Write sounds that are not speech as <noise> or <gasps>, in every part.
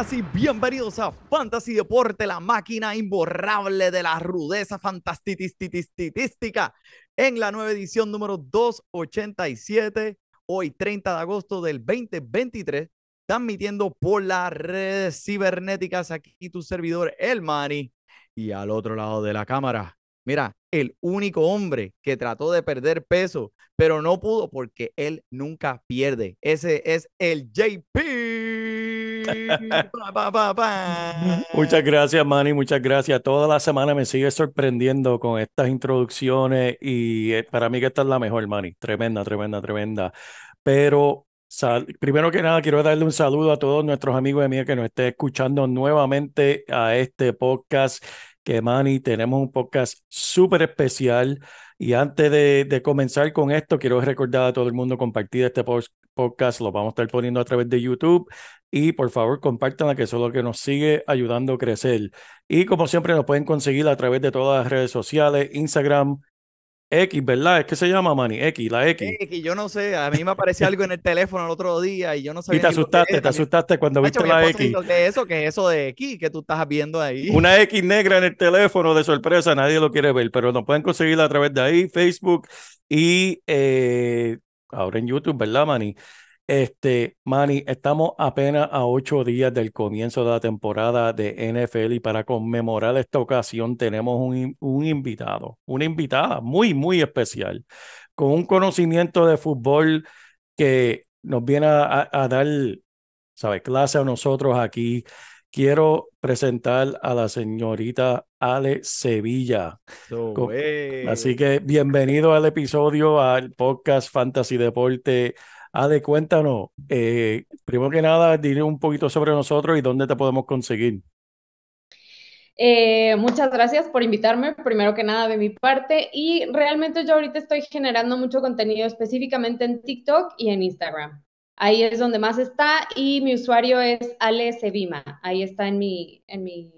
Y bienvenidos a Fantasy Deporte, la máquina imborrable de la rudeza fantastitística en la nueva edición número 287, hoy 30 de agosto del 2023, transmitiendo por las redes cibernéticas aquí tu servidor, El Mani, y al otro lado de la cámara, mira, el único hombre que trató de perder peso, pero no pudo porque él nunca pierde. Ese es el JP. <laughs> Muchas gracias, Manny, muchas gracias. Toda la semana me sigue sorprendiendo con estas introducciones y eh, para mí que esta es la mejor, Manny. Tremenda, tremenda, tremenda. Pero sal- primero que nada, quiero darle un saludo a todos nuestros amigos y amigas que nos estén escuchando nuevamente a este podcast. Que Manny, tenemos un podcast súper especial. Y antes de, comenzar con esto, quiero recordar a todo el mundo compartir este pos- podcast. Lo vamos a estar poniendo a través de YouTube. Y por favor, compártanla, que eso es lo que nos sigue ayudando a crecer. Y como siempre, nos pueden conseguir a través de todas las redes sociales, Instagram, X, ¿verdad? Es que se llama, Manny, X, la X. Que yo no sé, a mí me apareció algo en el teléfono el otro día y yo no Y sabía te lo que asustaste, era. te asustaste cuando viste la X. ¿qué es eso? ¿Qué es eso de aquí que tú estás viendo ahí? Una X negra en el teléfono de sorpresa, nadie lo quiere ver, pero nos pueden conseguir a través de ahí, Facebook y eh, ahora en YouTube, ¿verdad, Manny? Este, Manny, estamos apenas a ocho días del comienzo de la temporada de NFL y para conmemorar esta ocasión tenemos un, un invitado, una invitada muy, muy especial, con un conocimiento de fútbol que nos viene a dar, ¿sabe? Clase a nosotros aquí. Quiero presentar a la señorita Ale Sevilla. So, Así que bienvenido al episodio, al podcast Fantasy Deporte. Ale, cuéntanos, eh, primero que nada, dile un poquito sobre nosotros y dónde te podemos conseguir. Eh, muchas gracias por invitarme, primero que nada de mi parte. Y realmente yo ahorita estoy generando mucho contenido específicamente en TikTok y en Instagram. Ahí es donde más está y mi usuario es Ale Sevima. Ahí está en mi, en mi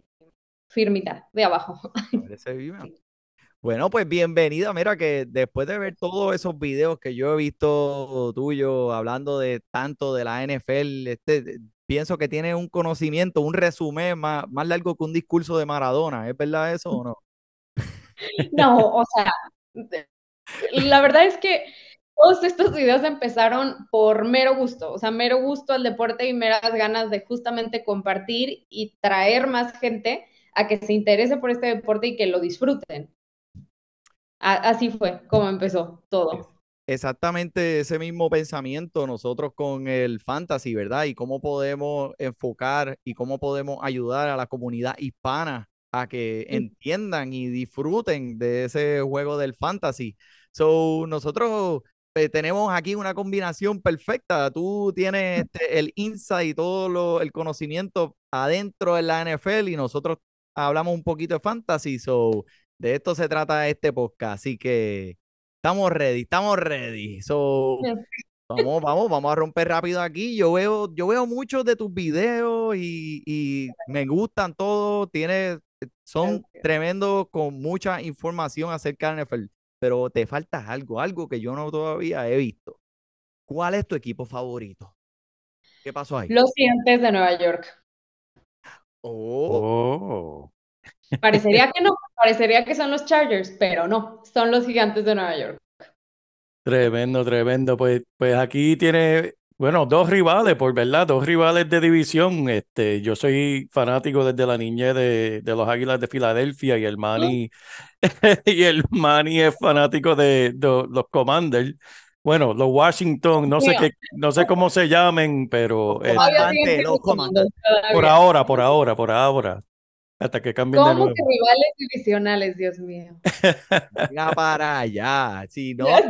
firmita de abajo. <laughs> parece bien. Bueno, pues bienvenida. Mira que después de ver todos esos videos que yo he visto tuyo hablando de tanto de la NFL, este, pienso que tiene un conocimiento, un resumen más, más largo que un discurso de Maradona. ¿Es verdad eso o no? <laughs> No, o sea, la verdad es que todos estos videos empezaron por mero gusto, o sea, mero gusto al deporte y meras ganas de justamente compartir y traer más gente a que se interese por este deporte y que lo disfruten. A- así fue como empezó todo. Exactamente ese mismo pensamiento nosotros con el fantasy, ¿verdad? Y cómo podemos enfocar y cómo podemos ayudar a la comunidad hispana a que Mm. entiendan y disfruten de ese juego del fantasy. So, nosotros eh, tenemos aquí una combinación perfecta. Tú tienes <laughs> este, el insight y todo lo- el conocimiento adentro de la NFL y nosotros hablamos un poquito de fantasy. So, de esto se trata este podcast. Así que estamos ready, estamos ready. So, Vamos, <laughs> vamos, vamos a romper rápido aquí. Yo veo, yo veo muchos de tus videos y, y me gustan todos. Tienes, son tremendos con mucha información acerca de la NFL, pero te falta algo, algo que yo no todavía he visto. ¿Cuál es tu equipo favorito? ¿Qué pasó ahí? Los Gigantes de Nueva York. Oh, Oh, Parecería que no, <laughs> parecería que son los Chargers, pero no, son los Gigantes de Nueva York. tremendo, tremendo. Pues, pues aquí tiene Bueno, dos rivales, por verdad, dos rivales de división. Este, yo soy fanático desde la niñez de, de los Águilas de Filadelfia y el Manny, <laughs> y el Manny es fanático de, de los Commanders. Bueno, los Washington, no sé qué, no sé cómo se llamen, pero Los eh, todavía. por ahora, por ahora, por ahora, hasta que cambien de ¿Cómo nuevo. que rivales divisionales, Dios mío? <laughs> Venga para allá. Si no, Ya.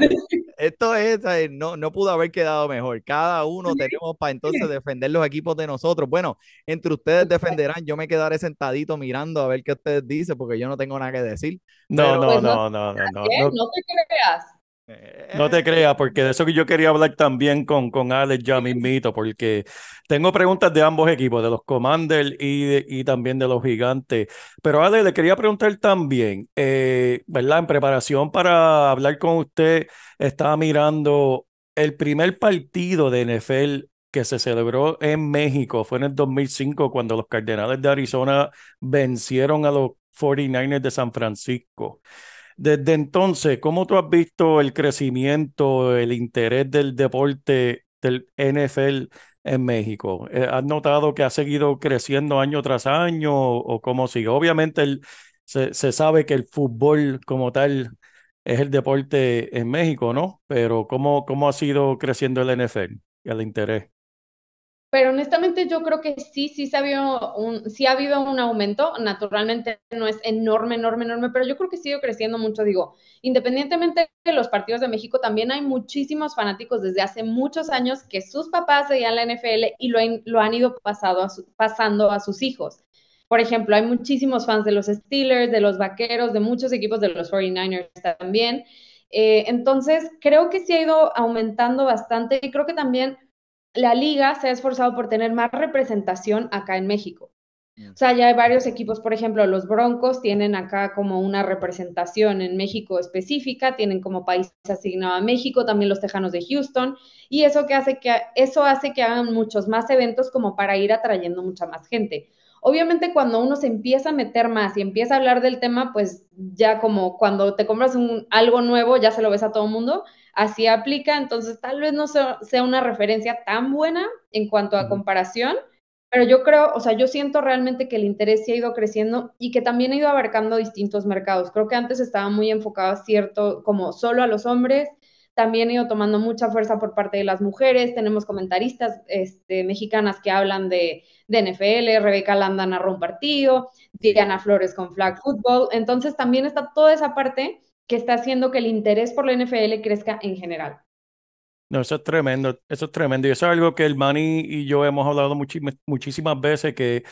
Esto es, no, no pudo haber quedado mejor. Cada uno tenemos para entonces <laughs> defender los equipos de nosotros. Bueno, entre ustedes defenderán, yo me quedaré sentadito mirando a ver qué ustedes dicen, porque yo no tengo nada que decir. No, Pues no, no, no, no, no, No te creas. Eh, no te creas, porque de eso que yo quería hablar también con, con Alex ya mismito, porque tengo preguntas de ambos equipos, de los Commanders y, de- y también de los Gigantes. Pero Alex, le quería preguntar también, eh, ¿verdad? En preparación para hablar con usted, estaba mirando el primer partido de NFL que se celebró en México, fue en el 2005, cuando los Cardenales de Arizona vencieron a los 49ers de San Francisco. Desde entonces, ¿cómo tú has visto el crecimiento, el interés del deporte del NFL en México? Eh, ¿Has notado que ha seguido creciendo año tras año o, cómo sigue? Obviamente se, se sabe que el fútbol como tal es el deporte en México, ¿no? Pero ¿cómo, cómo ha sido creciendo el NFL y el interés? Pero honestamente yo creo que sí, sí, ha habido un, sí ha habido un aumento. Naturalmente no es enorme, enorme, enorme, pero yo creo que sigue creciendo mucho. Digo, independientemente de los partidos de México, también hay muchísimos fanáticos desde hace muchos años que sus papás seguían la NFL y lo, han- lo han ido pasando a sus hijos. Por ejemplo, hay muchísimos fans de los Steelers, de los Vaqueros, de muchos equipos de los 49ers también. Eh, entonces, creo que sí ha ido aumentando bastante y creo que también la liga se ha esforzado por tener más representación acá en México. O sea, ya hay varios equipos, por ejemplo, los Broncos tienen acá como una representación en México específica, tienen como país asignado a México, también los Tejanos de Houston, y eso que hace que eso hace que hagan muchos más eventos como para ir atrayendo mucha más gente. Obviamente cuando uno se empieza a meter más y empieza a hablar del tema, pues ya como cuando te compras un, algo nuevo, ya se lo ves a todo el mundo, así aplica, entonces tal vez no sea, una referencia tan buena en cuanto a comparación, pero yo creo, o sea, yo siento realmente que el interés sí ha ido creciendo y que también ha ido abarcando distintos mercados. Creo que antes estaba muy enfocado cierto, como solo a los hombres, también ha ido tomando mucha fuerza por parte de las mujeres. Tenemos comentaristas este, mexicanas que hablan de, de NFL, Rebeca Landa narró un partido, Diana Flores con flag football. Entonces también está toda esa parte que está haciendo que el interés por la NFL crezca en general. No, eso es tremendo, eso es tremendo. Y eso es algo que el Manny y yo hemos hablado muchí- muchísimas veces, que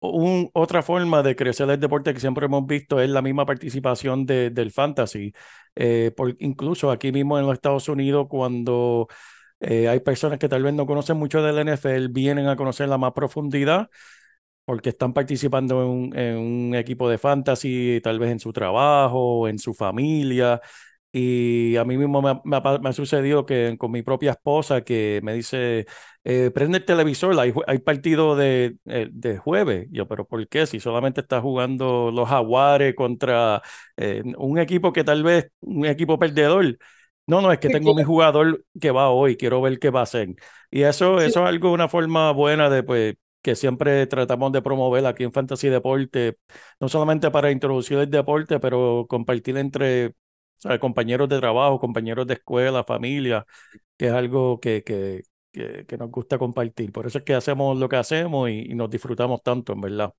un- otra forma de crecer el deporte que siempre hemos visto es la misma participación de- del fantasy. Eh, por, incluso aquí mismo en los Estados Unidos, cuando eh, hay personas que tal vez no conocen mucho del NFL, vienen a conocer la más profundidad porque están participando en un, en un equipo de fantasy, tal vez en su trabajo, en su familia. Y a mí mismo me ha, me ha pa- me ha sucedido que con mi propia esposa que me dice, eh, prende el televisor, hay, hay partido de, eh, de jueves. Yo, pero ¿por qué? Si solamente está jugando los Jaguares contra eh, un equipo que tal vez, un equipo perdedor. No, no, es que tengo mi jugador que va hoy, quiero ver qué va a hacer. Y eso, Sí. eso es algo, una forma buena de, pues, que siempre tratamos de promover aquí en Fantasy Deporte, no solamente para introducir el deporte, pero compartir entre compañeros de trabajo, compañeros de escuela, familia, que es algo que, que, que, nos gusta compartir. Por eso es que hacemos lo que hacemos y, nos disfrutamos tanto, en verdad.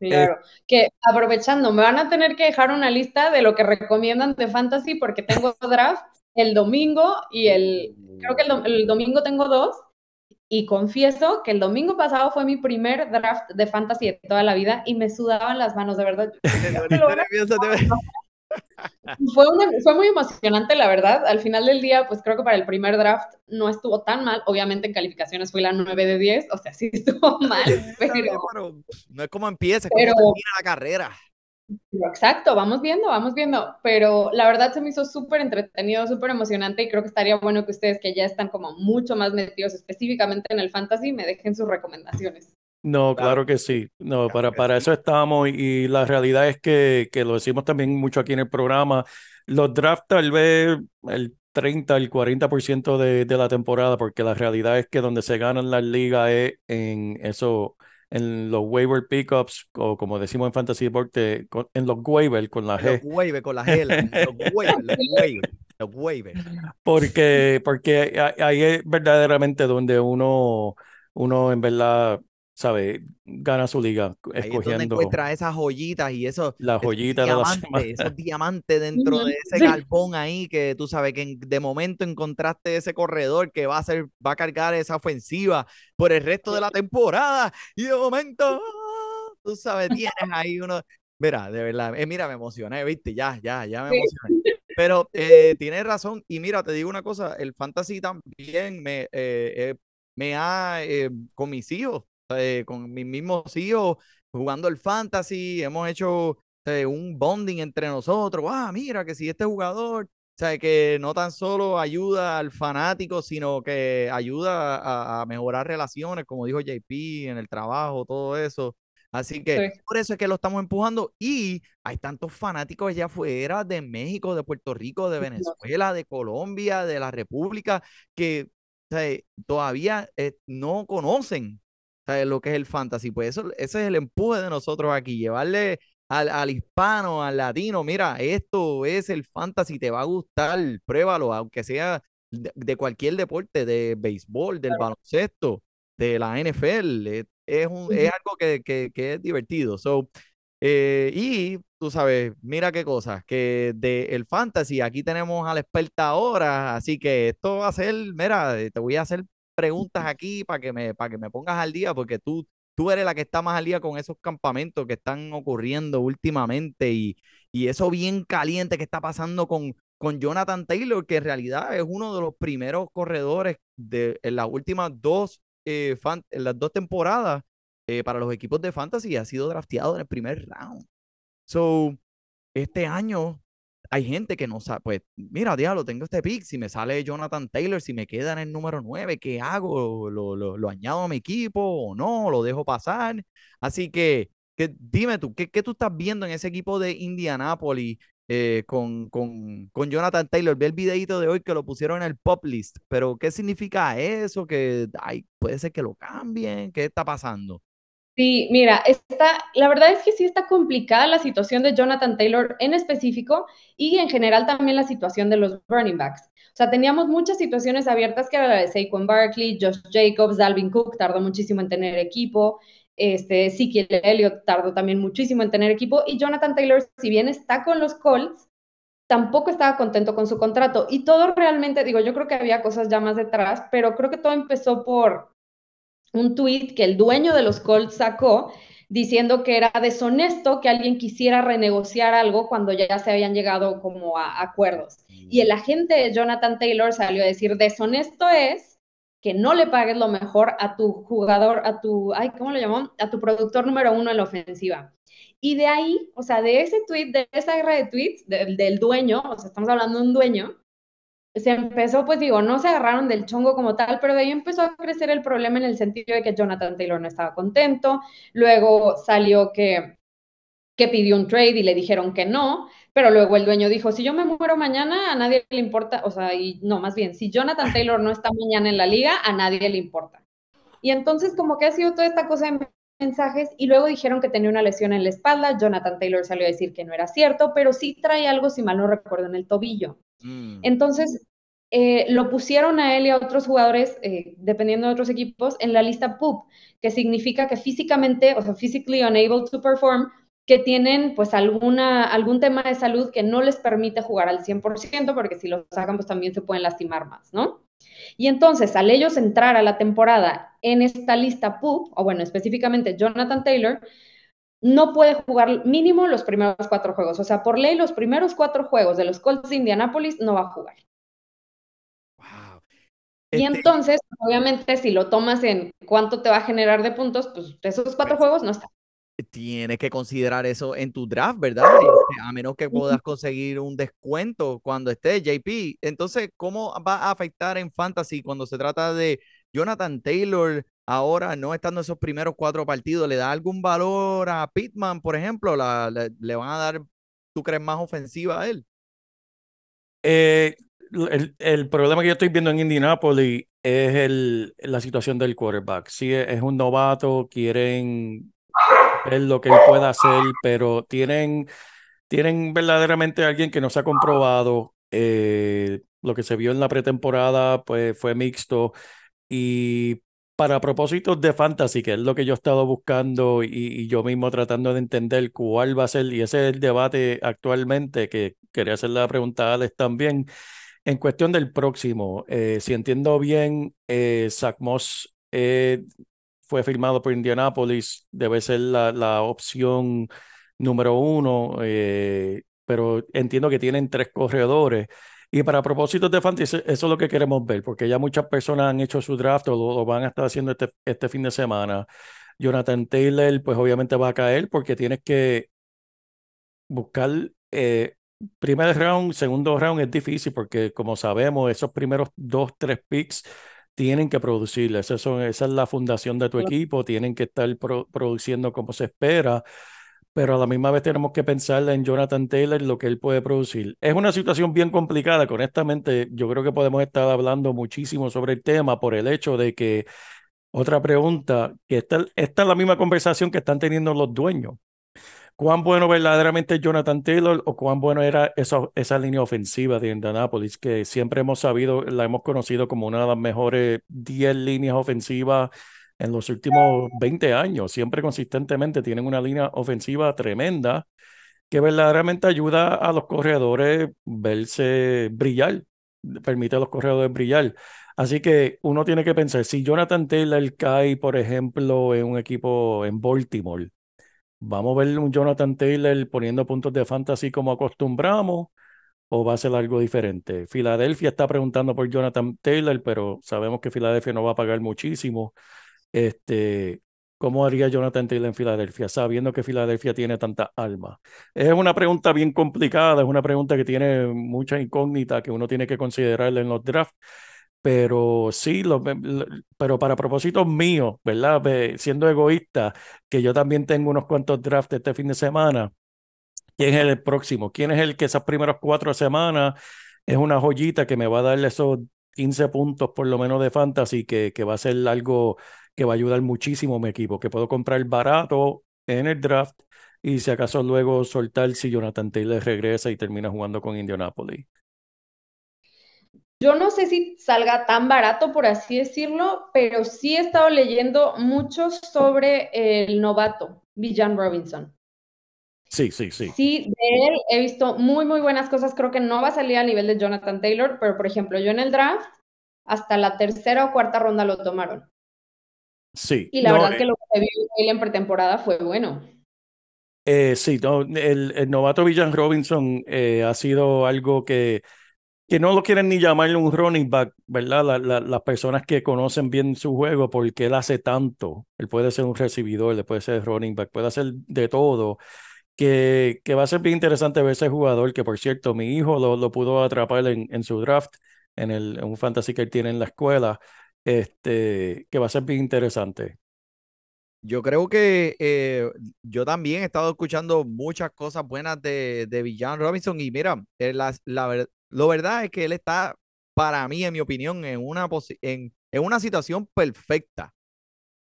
Claro, que aprovechando, me van a tener que dejar una lista de lo que recomiendan de fantasy porque tengo draft el domingo y el, creo que el, el domingo tengo dos y confieso que el domingo pasado fue mi primer draft de fantasy de toda la vida y me sudaban las manos, de verdad. <laughs> Fue, una- fue muy emocionante, la verdad. Al final del día, pues creo que para el primer draft no estuvo tan mal. Obviamente en calificaciones fui la 9 de 10, o sea, sí estuvo <laughs> mal, <laughs> pero... Pero no es como empieza, es Pero- como termina la carrera. Exacto, vamos viendo, vamos viendo, pero la verdad se me hizo súper entretenido, súper emocionante y creo que estaría bueno que ustedes que ya están como mucho más metidos específicamente en el fantasy me dejen sus recomendaciones. No, Claro. claro que sí. No, Claro para, para sí. eso estamos y, y la realidad es que, que lo decimos también mucho aquí en el programa. Los drafts tal vez el 30 al 40% de, de la temporada, porque la realidad es que donde se ganan las ligas es en eso, en los waiver pickups, o como decimos en Fantasy Deporte, con- en los waiver con la Los G. waivers con la G, los waivers, los <laughs> waivers, los waivers. Porque, porque ahí es verdaderamente donde uno, uno en verdad, sabe, gana su liga, Ahí es donde escogiendo encuentras esas joyitas y eso, la esos joyita de la <laughs> diamantes, semana. esos diamantes dentro de ese sí. galpón ahí que tú sabes que en- de momento encontraste ese corredor que va a ser, va a cargar esa ofensiva por el resto de la temporada y de momento, ¡ah! tú sabes, tienes ahí uno, mira, de verdad, eh, mira, me emocioné, viste, ya, ya, ya me emocioné. Pero eh, tienes razón y mira, te digo una cosa, el fantasy también me, eh, eh, me ha, eh, con mis hijos, eh, con mis mismos hijos, jugando el fantasy, hemos hecho eh, un bonding entre nosotros. Ah, mira que si este jugador, o sea, que no tan solo ayuda al fanático, sino que ayuda a, a mejorar relaciones, como dijo JP, en el trabajo, todo eso. Así que Sí. por eso es que lo estamos empujando y hay tantos fanáticos allá afuera de México, de Puerto Rico, de Venezuela, de Colombia, de la República, que o sea, todavía eh, no conocen ¿sabes? lo que es el fantasy. Pues eso, ese es el empuje de nosotros aquí, llevarle al, al hispano, al latino, mira, esto es el fantasy, te va a gustar, pruébalo, aunque sea de, de cualquier deporte, de béisbol, del baloncesto, de la NFL, es, es un, es algo que, que, que es divertido. So, eh, y tú sabes, mira qué cosas, que de el fantasy, aquí tenemos a la experta ahora, así que esto va a ser, mira, te voy a hacer preguntas aquí para que me, para que me pongas al día, porque tú, tú eres la que está más al día con esos campamentos que están ocurriendo últimamente y, y eso bien caliente que está pasando con, con Jonathan Taylor, que en realidad es uno de los primeros corredores de en las últimas dos, eh, fan- en las dos temporadas eh, para los equipos de fantasy, ha sido drafteado en el primer round. So, este año hay gente que no sabe, pues mira, diablo, tengo este pick, si me sale Jonathan Taylor, si me queda en el número 9, ¿qué hago? ¿Lo, lo, lo añado a mi equipo o no? ¿Lo dejo pasar? Así que, que dime tú, ¿qué, ¿qué tú estás viendo en ese equipo de Indianapolis eh, con, con, con Jonathan Taylor? Vi el videito de hoy que lo pusieron en el pop list, pero ¿qué significa eso? Que ay, puede ser que lo cambien, ¿qué está pasando? Sí, mira, está, la verdad es que sí está complicada la situación de Jonathan Taylor en específico y en general también la situación de los running backs. O sea, teníamos muchas situaciones abiertas que era la de Saquon Barkley, Josh Jacobs, Dalvin Cook tardó muchísimo en tener equipo, este, Ezekiel Elliott tardó también muchísimo en tener equipo y Jonathan Taylor, si bien está con los Colts, tampoco estaba contento con su contrato y todo realmente, digo, yo creo que había cosas ya más detrás, pero creo que todo empezó por un tweet que el dueño de los Colts sacó diciendo que era deshonesto que alguien quisiera renegociar algo cuando ya se habían llegado como a acuerdos. Y el agente Jonathan Taylor salió a decir, deshonesto es que no le pagues lo mejor a tu jugador, a tu, ay, ¿cómo lo llamó? A tu productor número uno en la ofensiva. Y de ahí, o sea, de ese tweet, de esa guerra de tweets, de, del dueño, o sea, estamos hablando de un dueño, se empezó, pues digo, no se agarraron del chongo como tal, pero de ahí empezó a crecer el problema en el sentido de que Jonathan Taylor no estaba contento, luego salió que, que pidió un trade y le dijeron que no, pero luego el dueño dijo, si yo me muero mañana, a nadie le importa, o sea, y no, más bien, si Jonathan Taylor no está mañana en la liga, a nadie le importa. Y entonces como que ha sido toda esta cosa de mensajes y luego dijeron que tenía una lesión en la espalda, Jonathan Taylor salió a decir que no era cierto, pero sí trae algo, si mal no recuerdo, en el tobillo. Mm. Entonces, eh, lo pusieron a él y a otros jugadores, eh, dependiendo de otros equipos, en la lista PUP, que significa que físicamente, o sea, physically unable to perform, que tienen pues alguna, algún tema de salud que no les permite jugar al 100%, porque si lo sacan pues también se pueden lastimar más, ¿no? Y entonces, al ellos entrar a la temporada en esta lista PUP, o bueno, específicamente Jonathan Taylor, no puede jugar mínimo los primeros cuatro juegos. O sea, por ley, los primeros cuatro juegos de los Colts de Indianapolis no va a jugar. Wow. Y Este, entonces, obviamente, si lo tomas en cuánto te va a generar de puntos, pues esos cuatro Pues, juegos no están. tienes que considerar eso en tu draft, ¿verdad? Este, a menos que puedas conseguir un descuento cuando esté JP. Entonces, ¿cómo va a afectar en fantasy cuando se trata de Jonathan Taylor ahora no estando esos primeros cuatro partidos? ¿Le da algún valor a Pittman, por ejemplo? ¿La- le, van a dar, tú crees, más ofensiva a él? Eh, el, problema que yo estoy viendo en Indianapolis es el, la situación del quarterback. Sí, es un novato, quieren ver lo que él pueda hacer, pero tienen, tienen verdaderamente alguien que no se ha comprobado. Eh, lo que se vio en la pretemporada pues fue mixto y para propósitos de fantasy, que es lo que yo he estado buscando y, y, yo mismo tratando de entender cuál va a ser, y ese es el debate actualmente, que quería hacer la pregunta a Alex también, en cuestión del próximo, eh, si entiendo bien, eh, Zach Moss eh, fue firmado por Indianapolis, debe ser la, la opción número uno, eh, pero entiendo que tienen tres corredores. Y para propósitos de fantasy, eso es lo que queremos ver, porque ya muchas personas han hecho su draft o lo, lo van a estar haciendo este, este fin de semana. Jonathan Taylor, pues obviamente va a caer porque tienes que buscar eh, primer round, segundo round es difícil porque como sabemos, esos primeros dos, tres picks tienen que producir. Esa, son, esa es la fundación de tu equipo, tienen que estar pro, produciendo como se espera pero a la misma vez tenemos que pensar en Jonathan Taylor, lo que él puede producir. Es una situación bien complicada, honestamente yo creo que podemos estar hablando muchísimo sobre el tema por el hecho de que, otra pregunta, que esta, esta es la misma conversación que están teniendo los dueños. ¿Cuán bueno verdaderamente Jonathan Taylor o cuán bueno era esa, esa línea ofensiva de Indianapolis, que siempre hemos sabido, la hemos conocido como una de las mejores 10 líneas ofensivas en los últimos 20 años. Siempre consistentemente tienen una línea ofensiva tremenda que verdaderamente ayuda a los corredores verse brillar, permite a los corredores brillar. Así que uno tiene que pensar, si Jonathan Taylor cae, por ejemplo, en un equipo en Baltimore, vamos a ver un Jonathan Taylor poniendo puntos de fantasy como acostumbramos o va a ser algo diferente. Filadelfia está preguntando por Jonathan Taylor, pero sabemos que Filadelfia no va a pagar muchísimo. Este, ¿cómo haría Jonathan Taylor en Filadelfia, sabiendo que Filadelfia tiene tanta alma? Es una pregunta bien complicada, es una pregunta que tiene mucha incógnita que uno tiene que considerar en los drafts. Pero sí, pero para propósitos míos, ¿verdad? Siendo egoísta, que yo también tengo unos cuantos drafts este fin de semana. ¿Quién es el próximo? ¿Quién es el que esas primeras cuatro semanas es una joyita que me va a dar esos 15 puntos por lo menos de fantasy, que, que va a ser algo que va a ayudar muchísimo a mi equipo, que puedo comprar barato en el draft y si acaso luego soltar si Jonathan Taylor regresa y termina jugando con Indianapolis. Yo no sé si salga tan barato, por así decirlo, pero sí he estado leyendo mucho sobre el novato, Villan Robinson. Sí, sí, sí. Sí, de él he visto muy, muy buenas cosas. Creo que no va a salir a nivel de Jonathan Taylor, pero por ejemplo, yo en el draft, hasta la tercera o cuarta ronda lo tomaron. Sí. Y la no, verdad eh, que lo que vio él en pretemporada fue bueno. eh, sí, no, el, el novato Villan Robinson eh, ha sido algo que, que no lo quieren ni llamarle un running back, ¿verdad? La, la, las personas que conocen bien su juego, porque él hace tanto. Él puede ser un recibidor, él puede ser running back, puede hacer de todo. Que, que va a ser bien interesante ver ese jugador, que por cierto, mi hijo lo, lo pudo atrapar en, en su draft, en, el, en un fantasy que él tiene en la escuela este, que va a ser bien interesante. Yo creo que eh, yo también he estado escuchando muchas cosas buenas de, de Villan Robinson y mira, eh, la, la lo verdad es que él está, para mí, en mi opinión, en una, en, en una situación perfecta.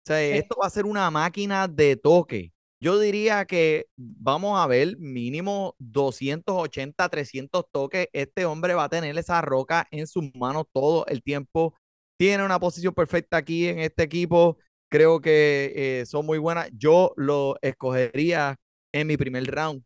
O sea, Sí. esto va a ser una máquina de toque. Yo diría que vamos a ver mínimo 280, 300 toques. Este hombre va a tener esa roca en sus manos todo el tiempo. Tiene una posición perfecta aquí en este equipo. Creo que eh, son muy buenas. Yo lo escogería en mi primer round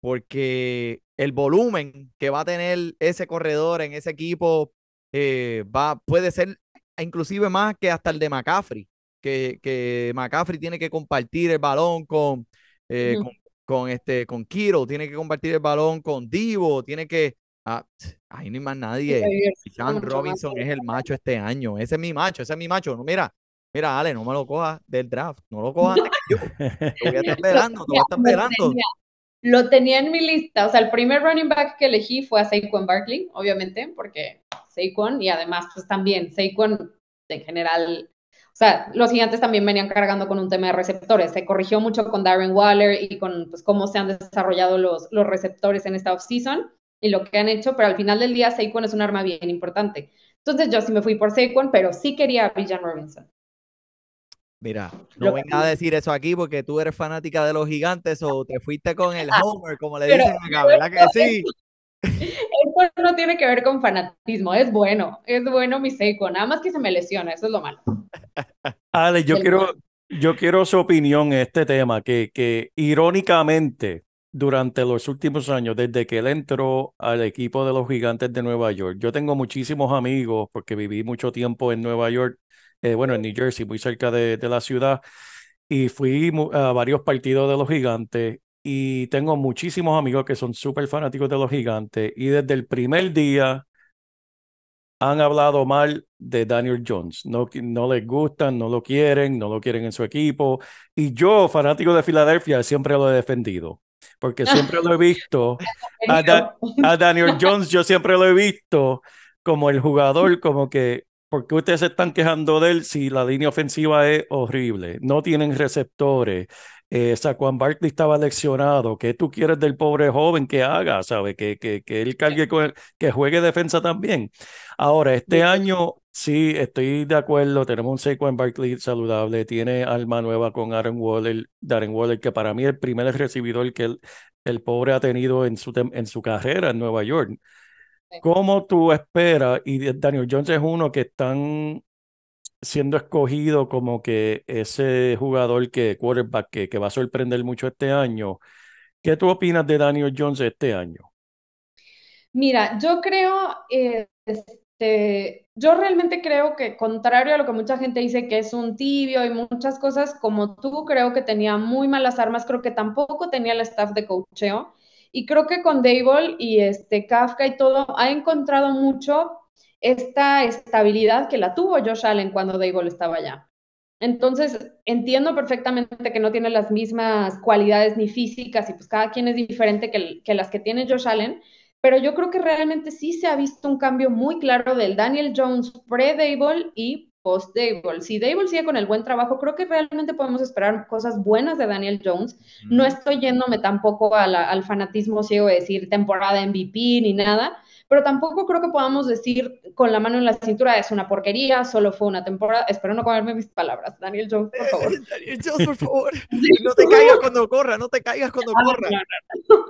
porque el volumen que va a tener ese corredor en ese equipo eh, va, puede ser inclusive más que hasta el de McCaffrey que, que McCaffrey tiene que compartir el balón con, eh, con este, con Kiro, tiene que compartir el balón con Divo, tiene que... Ah, ahí no hay más nadie. Sean. Robinson es el macho este año. Ese es mi macho, ese es mi macho. No, mira, mira, Ale, no me lo cojas del draft. No lo cojas <laughs> yo. Te voy a estar <laughs> Lo velando, te voy a estar tenía, lo tenía en mi lista. O sea, el primer running back que elegí fue a Saquon Barkley, obviamente, porque Saquon y además, pues también Saquon en general. O sea, los gigantes también venían cargando con un tema de receptores. Se corrigió mucho con Darren Waller y con pues, cómo se han desarrollado los, los receptores en esta offseason. Y lo que han hecho, pero al final del día Saquon es un arma bien importante. Entonces yo sí me fui por Saquon, pero sí quería a Villan Robinson. Mira, no vengas a decir eso aquí porque tú eres fanática de los gigantes o te fuiste con el Homer, como le Pero dicen acá, ¿verdad que sí? <laughs> Eso no tiene que ver con fanatismo, es bueno, es bueno mi Saquon, nada más que se me lesiona, eso es lo malo. <laughs> Ale, yo quiero, yo quiero su opinión en este tema, que, que irónicamente, durante los últimos años, desde que él entró al equipo de los Gigantes de Nueva York, yo tengo muchísimos amigos, porque viví mucho tiempo en Nueva York, eh, bueno, en New Jersey, muy cerca de, de la ciudad, y fui a varios partidos de los Gigantes, y tengo muchísimos amigos que son súper fanáticos de los Gigantes, y desde el primer día han hablado mal de Daniel Jones. No, no les gustan, no lo quieren, no lo quieren en su equipo. Y yo, fanático de Filadelfia, siempre lo he defendido, porque <laughs> siempre lo he visto. A, Da- a Daniel Jones, yo siempre lo he visto como el jugador, como que, ¿por qué ustedes se están quejando de él si la línea ofensiva es horrible? No tienen receptores. Eh, Saquon Barkley estaba leccionado. ¿Qué tú quieres del pobre joven que haga? ¿Sabe? Que, que, que él cargue con el- que juegue defensa también. Ahora, este año sí estoy de acuerdo. Tenemos un Saquon Barkley saludable. Tiene alma nueva con Aaron Waller, Darren Waller, que para mí es el primer recibidor que el, el pobre ha tenido en su, en su carrera en Nueva York. Sí. ¿Cómo tú esperas? Y Daniel Jones es uno que están siendo escogido como que ese jugador que quarterback que, que va a sorprender mucho este año. ¿Qué tú opinas de Daniel Jones este año? Mira, yo creo, eh, este, yo realmente creo que contrario a lo que mucha gente dice que es un tibio y muchas cosas, como tú, creo que tenía muy malas armas, creo que tampoco tenía el staff de coacheo y creo que con Dable y este Kafka y todo ha encontrado mucho esta estabilidad que la tuvo Josh Allen cuando Dable estaba allá. Entonces, entiendo perfectamente que no tiene las mismas cualidades ni físicas y pues cada quien es diferente que, que las que tiene Josh Allen, pero yo creo que realmente sí se ha visto un cambio muy claro del Daniel Jones pre-Dable y post-Dable. Si Dable sigue con el buen trabajo, creo que realmente podemos esperar cosas buenas de Daniel Jones. No estoy yéndome tampoco a la, al fanatismo ciego de decir temporada MVP ni nada, pero tampoco creo que podamos decir con la mano en la cintura es una porquería, solo fue una temporada. Espero no comerme mis palabras. Daniel Jones, por favor. <laughs> Daniel Jones, por favor. <laughs> No te caigas cuando corra, no te caigas cuando Ah, corra. no, no, no.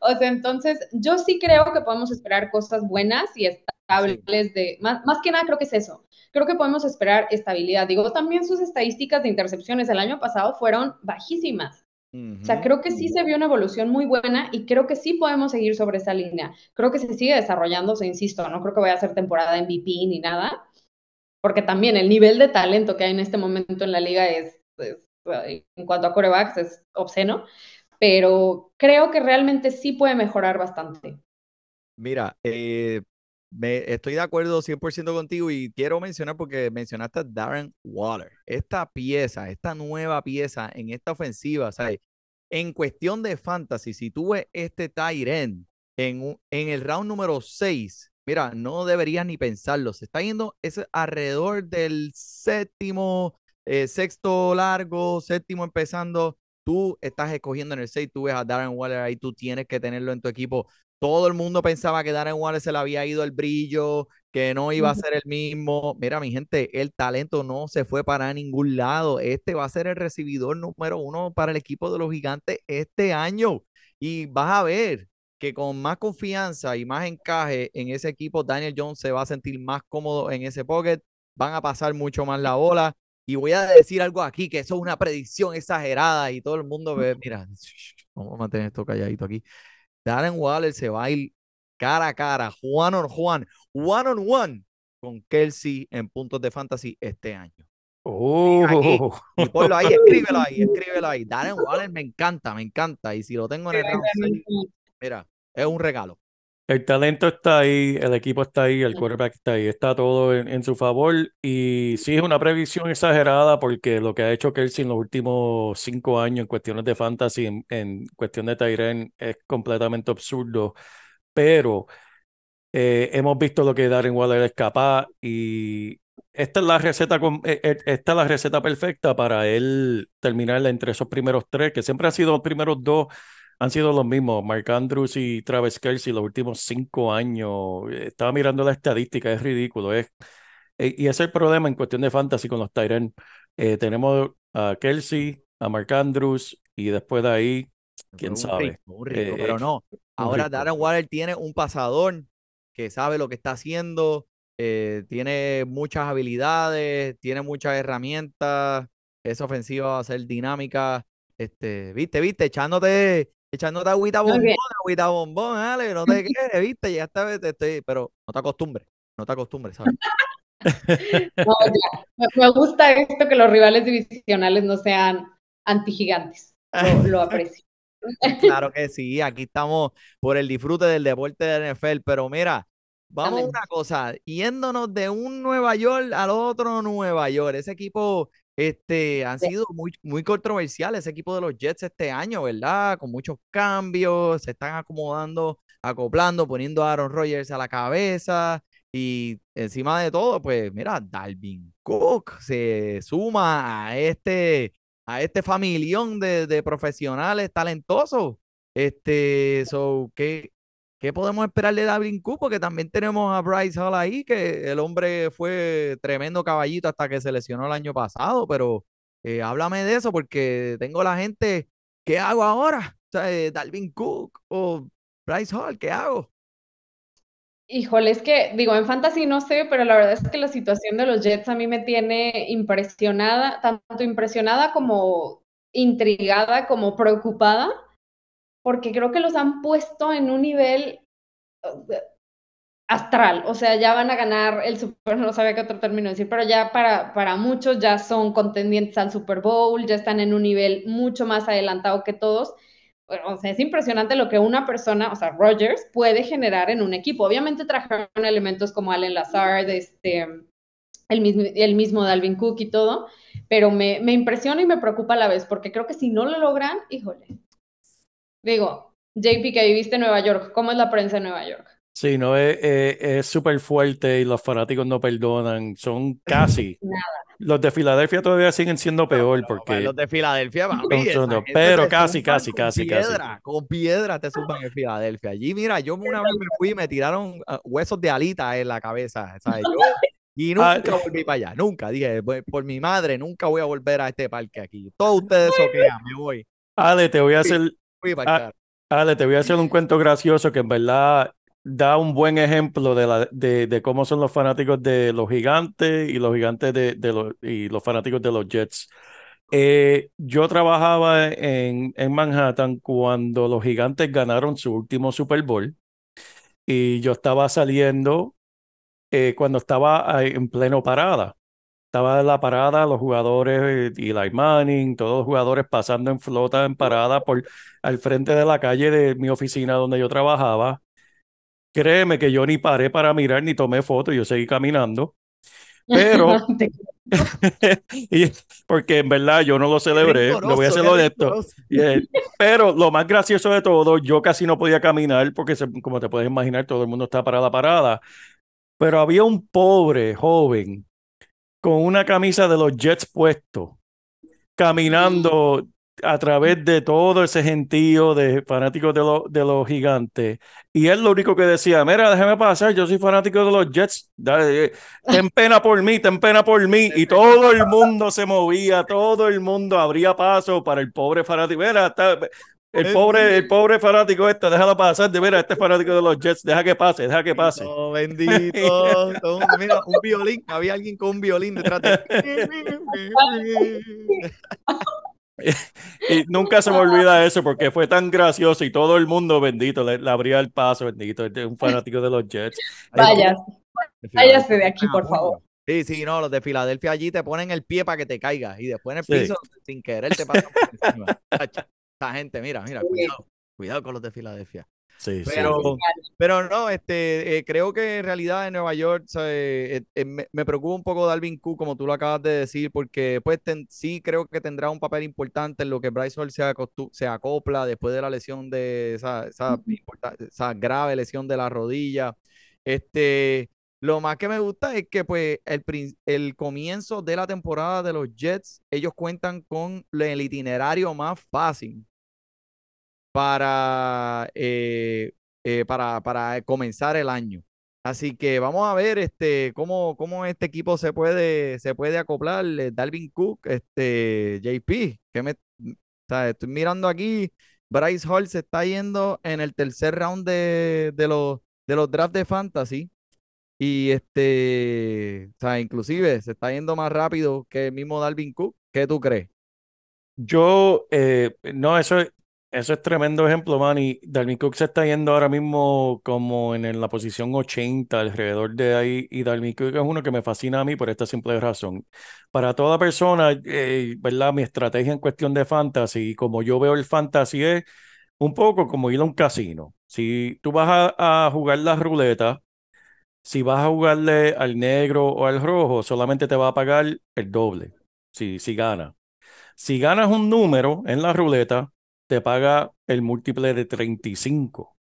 O sea, entonces yo sí creo que podemos esperar cosas buenas y estables de, más, más que nada creo que es eso. Creo que podemos esperar estabilidad. Digo, también sus estadísticas de intercepciones el año pasado fueron bajísimas. O sea, creo que sí se vio una evolución muy buena y creo que sí podemos seguir sobre esa línea. Creo que se sigue desarrollándose, insisto, no creo que vaya a ser temporada MVP ni nada, porque también el nivel de talento que hay en este momento en la liga es, es en cuanto a corebacks, es obsceno, pero creo que realmente sí puede mejorar bastante. Mira, eh, me, estoy de acuerdo 100% contigo y quiero mencionar porque mencionaste a Darren Waller. Esta pieza, esta nueva pieza en esta ofensiva, ¿sabes? En cuestión de fantasy, si tú ves este tight en, en el round número 6, mira, no deberías ni pensarlo. Se está yendo es alrededor del séptimo, eh, sexto largo, séptimo empezando. Tú estás escogiendo en el 6, tú ves a Darren Waller ahí, tú tienes que tenerlo en tu equipo. Todo el mundo pensaba que Darren Waller se le había ido el brillo, que no iba a ser el mismo. Mira, mi gente, el talento no se fue para ningún lado. Este va a ser el recibidor número uno para el equipo de los gigantes este año. Y vas a ver que con más confianza y más encaje en ese equipo, Daniel Jones se va a sentir más cómodo en ese pocket. Van a pasar mucho más la bola. Y voy a decir algo aquí, que eso es una predicción exagerada y todo el mundo ve, mira, <laughs> vamos a mantener esto calladito aquí. Darren Waller se va a ir cara a cara, one on one, one on one con Kelsey en puntos de fantasy este año. Oh, Y ponlo ahí, escríbelo ahí, <laughs> escríbelo ahí. Darren Waller me encanta, me encanta. Y si lo tengo en el round mira, es un regalo. El talento está ahí, el equipo está ahí, el quarterback está ahí, está todo en, en su favor. Y sí es una previsión exagerada porque lo que ha hecho Kelsey en los últimos cinco años en cuestiones de fantasy, en, en cuestión de Tyren, es completamente absurdo. Pero eh, hemos visto lo que Darren Waller es capaz y esta es la receta, con- eh, eh, esta es la receta perfecta para él terminar entre esos primeros tres, que siempre han sido los primeros dos han sido los mismos. Mark Andrews y Travis Kelce los últimos cinco años. eh, Estaba mirando la estadística, es ridículo. Es, eh, y ese es el problema en cuestión de fantasy con los Tyrant. tenemos a Kelsey, a Mark Andrews y después de ahí, quién un sabe. ritmo, un Eh, pero no. Ahora. Darren Waller tiene un pasador que sabe lo que está haciendo, eh, tiene muchas habilidades, tiene muchas herramientas, esa ofensiva va a ser dinámica. Este, viste, viste, echándote, echándote agüita bombón, agüita bombón, Ale, no te quedes, viste, ya está, te estoy, pero no te acostumbres, no te acostumbres, ¿sabes? <laughs> No. Me, gusta esto que los rivales divisionales no sean antigigantes. Lo, <laughs> lo aprecio. Claro que sí, aquí estamos por el disfrute del deporte de NFL, pero mira, vamos a una cosa, yéndonos de un Nueva York al otro Nueva York, ese equipo este, han Sí. sido muy, muy controversiales, ese equipo de los Jets este año, ¿verdad? Con muchos cambios, se están acomodando, acoplando, poniendo a Aaron Rodgers a la cabeza y encima de todo, pues mira, Dalvin Cook se suma a este a este familión de, de profesionales talentosos. Este, so, ¿qué, qué podemos esperar de Dalvin Cook? Porque también tenemos a Bryce Hall ahí, que el hombre fue tremendo caballito hasta que se lesionó el año pasado, pero eh, háblame de eso porque tengo la gente, ¿qué hago ahora? O sea, eh, Dalvin Cook o Bryce Hall, ¿qué hago? Híjole, es que digo, en fantasy no sé, pero la verdad es que la situación de los Jets a mí me tiene impresionada, tanto impresionada como intrigada, como preocupada, porque creo que los han puesto en un nivel eh, astral, o sea, ya van a ganar el Super, <laughs> no sabía qué otro término decir, pero ya para, para muchos ya son contendientes al Super Bowl, ya están en un nivel mucho más adelantado que todos. Bueno, o sea, es impresionante lo que una persona, o sea, Rogers, puede generar en un equipo. Obviamente trajeron elementos como Allen Lazard, este, el, mismo, el mismo Dalvin Cook y todo, pero me, me impresiona y me preocupa a la vez, porque creo que si no lo logran, híjole. Digo, JP, que viviste en Nueva York, ¿cómo es la prensa en Nueva York? Sí, no, es, es, es súper fuerte y los fanáticos no perdonan. Son casi. <laughs> Nada. Los de Filadelfia todavía siguen siendo peor porque los de Filadelfia, papi, dos, gente pero casi, casi, con casi, casi. piedra, Con piedra te suban en Filadelfia. Allí, mira, yo una vez me fui y me tiraron ah, huesos de alita en la cabeza, ¿sabes? Yo, y <laughs> Ah, nunca volví para allá, nunca. Dije, "Voy- por mi madre, nunca voy a volver a este parque aquí. Todos ustedes soquean, me voy. Ale, te voy a hacer, Fui para Ah, el carro. Ale, te voy a hacer un cuento gracioso que en verdad da un buen ejemplo de, la, de, de cómo son los fanáticos de los gigantes y los gigantes de, de los, y los fanáticos de los Jets. Eh, yo trabajaba en, en Manhattan cuando los gigantes ganaron su último Super Bowl y yo estaba saliendo eh, cuando estaba en pleno parada. Estaba en la parada, los jugadores, eh, Eli Manning, todos los jugadores pasando en flota en parada por al frente de la calle de mi oficina donde yo trabajaba. Créeme que yo ni paré para mirar ni tomé fotos, yo seguí caminando. Pero, <laughs> <laughs> y- porque en verdad yo no lo celebré, lo voy a hacer honesto. rencoroso. Y, eh, Pero lo más gracioso de todo, yo casi no podía caminar porque, se- como te puedes imaginar, todo el mundo está parada, parada. Pero había un pobre joven con una camisa de los Jets puesto, caminando a través de todo ese gentío de fanáticos de, los de los gigantes. Y él lo único que decía, mira, déjame pasar, yo soy fanático de los Jets, dale, eh, ten <laughs> pena por mí, ten pena por mí. Y todo el mundo se movía, todo el mundo abría paso para el pobre fanático. Mira, está- el pobre, el pobre fanático este, déjalo pasar, de ver este fanático de los Jets, deja que pase, deja que pase. Oh, bendito. Mira, un violín. Había alguien con un violín detrás de <laughs> Y nunca se me olvida eso porque fue tan gracioso y todo el mundo bendito le, le abría el paso, bendito, este es un fanático de los Jets. Vaya, De váyase de aquí, Filadelfia, por favor. Sí, sí, no, los de Filadelfia allí te ponen el pie para que te caigas y después en el Sí. piso, sin querer, te pasan por encima. <laughs> Esta gente, mira, mira, cuidado, cuidado con los de Filadelfia. Sí, sí. Pero, pero no, este, eh, creo que en realidad en Nueva York eh, eh, me, me preocupa un poco Dalvin Cook, como tú lo acabas de decir, porque pues ten- sí creo que tendrá un papel importante en lo que Bryce Hall se, acopla después de la lesión de esa, esa, importa- esa grave lesión de la rodilla. Este, lo más que me gusta es que pues el, comienzo de la temporada de los Jets, ellos cuentan con el itinerario más fácil para, eh, eh, para, para comenzar el año. Así que vamos a ver este, cómo, cómo este equipo se puede, se puede acoplar. eh, Dalvin Cook, este, JP, que me, sea, estoy mirando aquí, Bryce Hall se está yendo en el tercer round de, de los, de los drafts de fantasy. Y este, o sea, inclusive se está yendo más rápido que el mismo Dalvin Cook. ¿Qué tú crees? Yo, eh, no, eso es, eso es tremendo ejemplo, man. Y Dalvin Cook se está yendo ahora mismo como en, en la posición 80, alrededor de ahí. Y Dalvin Cook es uno que me fascina a mí por esta simple razón. Para toda persona, eh, ¿verdad? Mi estrategia en cuestión de fantasy, como yo veo el fantasy, es un poco como ir a un casino. Si tú vas a, a jugar las ruletas, si vas a jugarle al negro o al rojo, solamente te va a pagar el doble, si, si gana. Si ganas un número en la ruleta, te paga el múltiple de 35.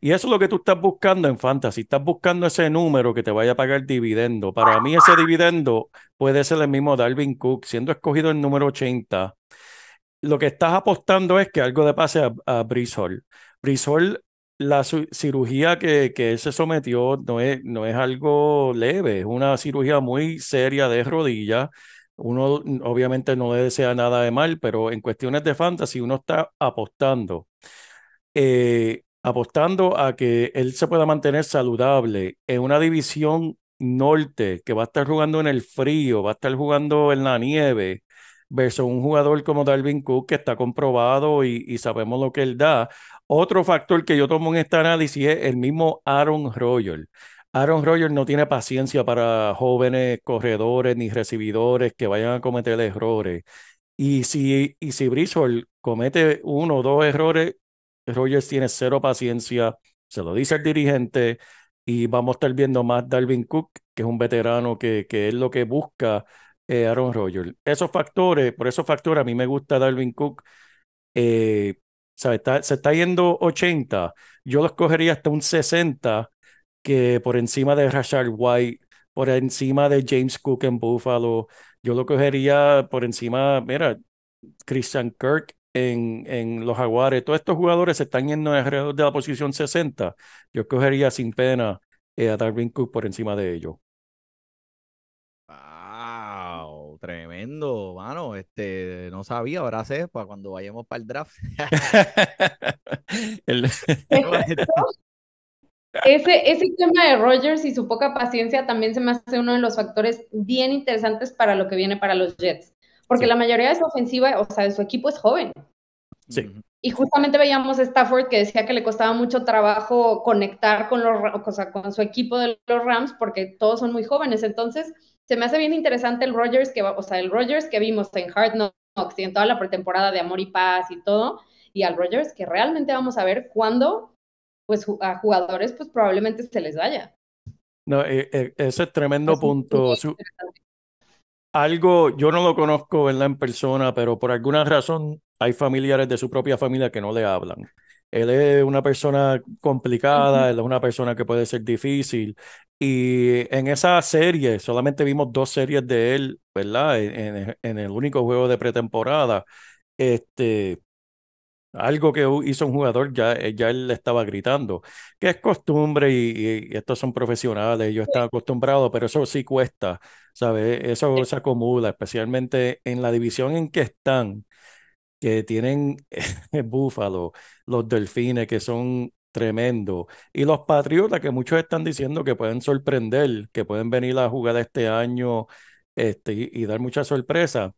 Y eso es lo que tú estás buscando en Fantasy. Estás buscando ese número que te vaya a pagar dividendo. Para mí ese dividendo puede ser el mismo Dalvin Cook, siendo escogido el número 80. Lo que estás apostando es que algo le pase a, a Hall, la cirugía que, que él se sometió no es, no es algo leve, es una cirugía muy seria de rodilla. Uno obviamente no le desea nada de mal, pero en cuestiones de fantasy uno está apostando, eh, apostando a que él se pueda mantener saludable en una división norte que va a estar jugando en el frío, va a estar jugando en la nieve, versus un jugador como Dalvin Cook que está comprobado y, sabemos lo que él da. Otro factor que yo tomo en este análisis es el mismo Aaron Rodgers. Aaron Rodgers no tiene paciencia para jóvenes corredores ni recibidores que vayan a cometer errores. Y si, y si comete uno o dos errores, Rodgers tiene cero paciencia, se lo dice el dirigente y vamos a estar viendo más Dalvin Cook, que es un veterano que, que es lo que busca eh, Aaron Rodgers. Esos factores, por esos factores a mí me gusta Dalvin Cook. Eh. Está- se está yendo 80, yo lo escogería hasta un 60 que por encima de Rashard White, por encima de James Cook en Buffalo, yo lo cogería por encima, mira, Christian Kirk en, en los Jaguares, todos estos jugadores se están yendo alrededor de la posición 60, yo cogería sin pena eh, a Dalvin Cook por encima de ellos. Wow, tremendo, mano. Este, no sabía, ahora sé, para cuando vayamos para <laughs> el <laughs> draft. El- Ese, ese tema de Rodgers y su poca paciencia también se me hace uno de los factores bien interesantes para lo que viene para los Jets. Porque Sí. la mayoría de su ofensiva, o sea, de su equipo es joven. Sí. Y justamente veíamos a Stafford que decía que le costaba mucho trabajo conectar con, los, o sea, con su equipo de los Rams porque todos son muy jóvenes. Entonces, se me hace bien interesante el Rodgers que, o sea, el Rodgers que vimos en Hard Knocks y en toda la pretemporada de Amor y Paz y todo, y al Rodgers que realmente vamos a ver cuando, pues, a jugadores, pues probablemente se les vaya. No, eh, eh, ese es tremendo Es muy punto. Algo, yo no lo conozco, ¿verdad? En persona, pero por alguna razón hay familiares de su propia familia que no le hablan. Él es una persona complicada, él es una persona que puede ser difícil. Y en esa serie, solamente vimos dos series de él, ¿verdad? En, en- el único juego de pretemporada. Este, algo que hizo un jugador, ya, eh, ya él le estaba gritando, que es costumbre y, y- y estos son profesionales, ellos están acostumbrados, pero eso sí cuesta, ¿sabes? Eso se acumula, especialmente en la división en que están, que tienen <laughs> Búfalo, los Delfines, que son tremendos, y los Patriotas, que muchos están diciendo que pueden sorprender, que pueden venir a jugar este año este, y, y dar mucha sorpresa.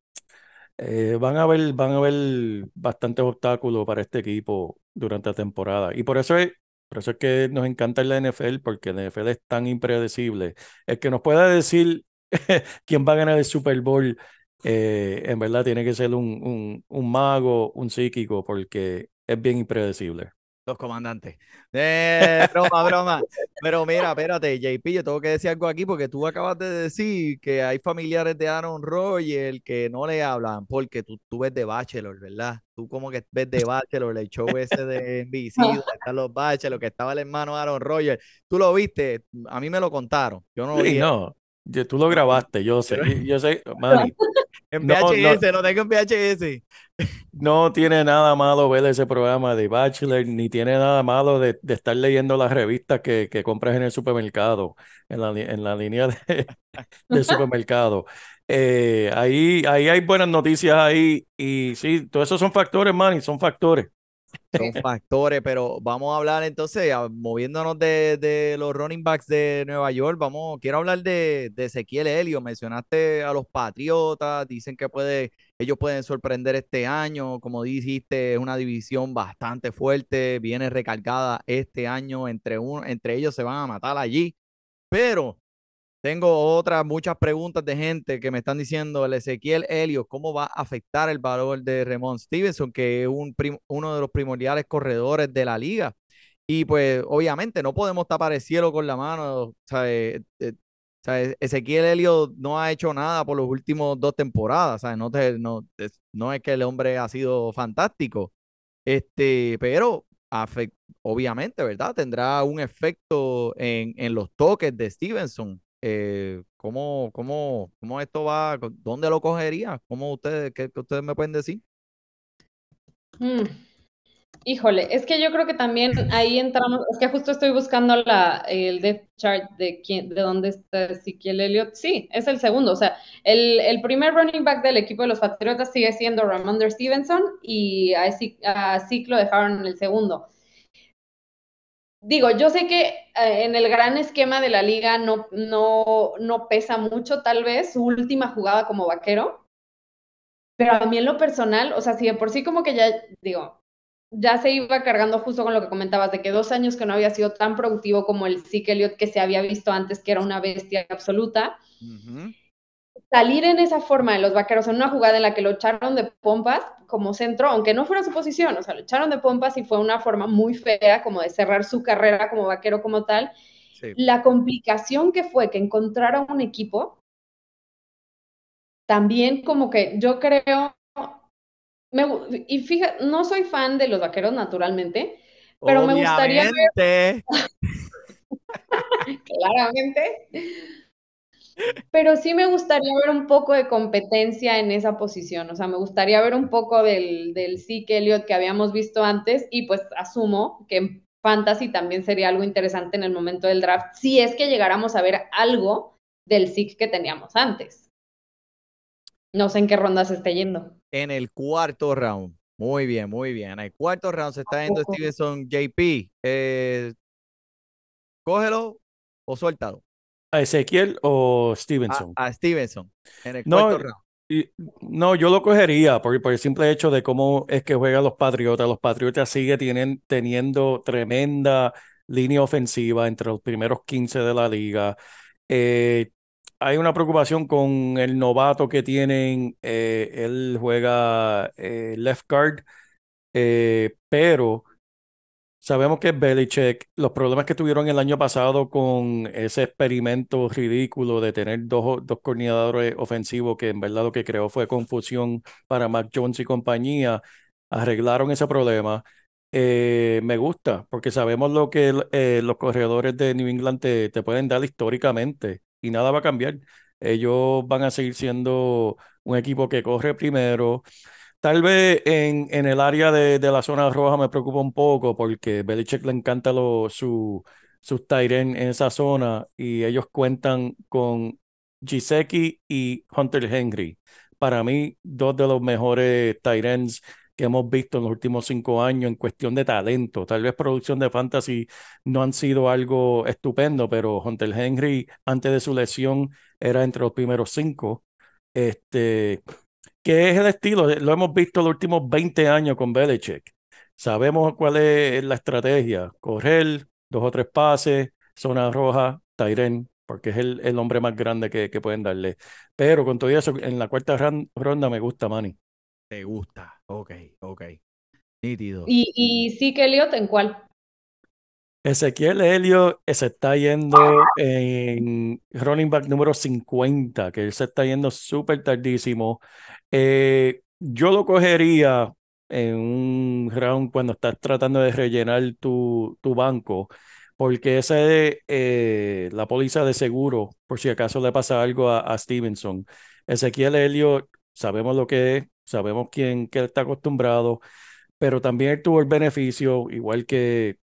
Eh, van a haber, van a haber bastantes obstáculos para este equipo durante la temporada. Y por eso es, por eso es que nos encanta la NFL, porque la NFL es tan impredecible. El que nos pueda decir <laughs> quién va a ganar el Super Bowl, eh, en verdad tiene que ser un, un, un mago, un psíquico, porque es bien impredecible. Los comandantes. Eh, broma, broma. Pero mira, espérate, JP, yo tengo que decir algo aquí porque tú acabas de decir que hay familiares de Aaron Rodgers que no le hablan porque tú, tú ves de Bachelor, ¿verdad? Tú como que ves de Bachelor, el show ese de NBC, <laughs> donde están los Bachelor, que estaba el hermano Aaron Rodgers. Tú lo viste, a mí me lo contaron. Yo no lo Sí, vi no, tú lo grabaste, yo sé, yo sé, <laughs> Manny, en no, no. VHS, lo tengo en VHS. no tiene nada malo ver ese programa de Bachelor, ni tiene nada malo de, de estar leyendo las revistas que, que compras en el supermercado, en la, en la línea de, del <laughs> supermercado. Eh, ahí, ahí hay buenas noticias ahí y sí, todos esos son factores, man, y son factores. Son <laughs> factores, pero vamos a hablar entonces, moviéndonos de, de los running backs de Nueva York, vamos, quiero hablar de, de Ezequiel Helio. Mencionaste a los Patriotas, dicen que puede, ellos pueden sorprender este año, como dijiste, es una división bastante fuerte, viene recargada este año, entre, uno, entre ellos se van a matar allí, pero tengo otras muchas preguntas de gente que me están diciendo, el Ezequiel Helio, ¿cómo va a afectar el valor de Ramon Stevenson, que es un uno de los primordiales corredores de la liga? Y pues obviamente no podemos tapar el cielo con la mano. O sea, eh, eh, E- Ezequiel Helio no ha hecho nada por los últimos dos temporadas. ¿sabes? No, no, es, que el hombre ha sido fantástico, este, pero obviamente, ¿verdad? Tendrá un efecto en, en los toques de Stevenson. Eh, ¿cómo, cómo, cómo esto va? ¿Dónde lo cogería? ¿Cómo ustedes, qué, ustedes me pueden decir? Mm, Híjole, es que yo creo que también ahí entramos, es que justo estoy buscando la, el depth chart de quién, de dónde está Ezequiel Elliott. Sí, es el segundo. O sea, el, el primer running back del equipo de los Patriotas sigue siendo Ramondre Stevenson y a, a Zeke lo dejaron el segundo. Digo, yo sé que eh, en el gran esquema de la liga no, no, no pesa mucho, tal vez, su última jugada como vaquero, pero a mí en lo personal, o sea, si de por sí como que ya, digo, ya se iba cargando justo con lo que comentabas, de que dos años que no había sido tan productivo como el Zeke Elliott que se había visto antes, que era una bestia absoluta. Ujú. Salir en esa forma de los vaqueros en una jugada en la que lo echaron de pompas como centro, aunque no fuera su posición, o sea, lo echaron de pompas y fue una forma muy fea como de cerrar su carrera como vaquero como tal. Sí. La complicación que fue que encontrara un equipo, también como que yo creo me y fíjate, no soy fan de los vaqueros naturalmente, pero me gustaría ver, <laughs> claramente, pero sí me gustaría ver un poco de competencia en esa posición, o sea, me gustaría ver un poco del, del Zeke Elliott que habíamos visto antes y pues asumo que en Fantasy también sería algo interesante en el momento del draft, si es que llegáramos a ver algo del Zeke que teníamos antes. No sé en qué ronda se esté yendo. En el cuarto round. Muy bien, muy bien. En el cuarto round se está yendo? Stevenson JP. Eh, cógelo o suéltalo. ¿A Ezequiel o Stevenson? a Stevenson. En el No, cuarto round. y- no, yo lo cogería por, por el simple hecho de cómo es que juegan los Patriotas. Los Patriotas siguen tienen, teniendo tremenda línea ofensiva entre los primeros 15 de la liga. Eh, hay una preocupación con el novato que tienen. eh, él juega eh, left guard, pero sabemos que Belichick. Los problemas que tuvieron el año pasado con ese experimento ridículo de tener dos, dos coordinadores ofensivos, que en verdad lo que creó fue confusión para Mac Jones y compañía, arreglaron ese problema. Eh, me gusta, porque sabemos lo que eh, los corredores de New England te pueden dar históricamente y nada va a cambiar. Ellos van a seguir siendo un equipo que corre primero. Tal vez en, en el área de, de la zona roja me preocupa un poco porque Belichick le encanta lo, su, sus end en esa zona y ellos cuentan con Giseki y Hunter Henry. Para mí, dos de los mejores ends que hemos visto en los últimos cinco años en cuestión de talento. Tal vez producción de fantasy no han sido algo estupendo, pero Hunter Henry antes de su lesión era entre los primeros cinco. Este, que es el estilo, lo hemos visto los últimos 20 años con Belichick. Sabemos cuál es la estrategia, correr, dos o tres pases, zona roja, Tyren, porque es el, el hombre más grande que, que pueden darle. Pero con todo eso, en la cuarta ran- ronda me gusta Manny. Te gusta. Ok, ok. Nítido. ¿Y, y Zeke Elliott en cuál? Ezequiel Helio se está yendo en running back número 50, que se está yendo súper tardísimo. Eh, yo lo cogería en un round cuando estás tratando de rellenar tu, tu banco, porque esa es eh, la póliza de seguro, por si acaso le pasa algo a, Stevenson. Ezequiel Helio, sabemos lo que es, sabemos quién que está acostumbrado, pero también tuvo el beneficio, igual que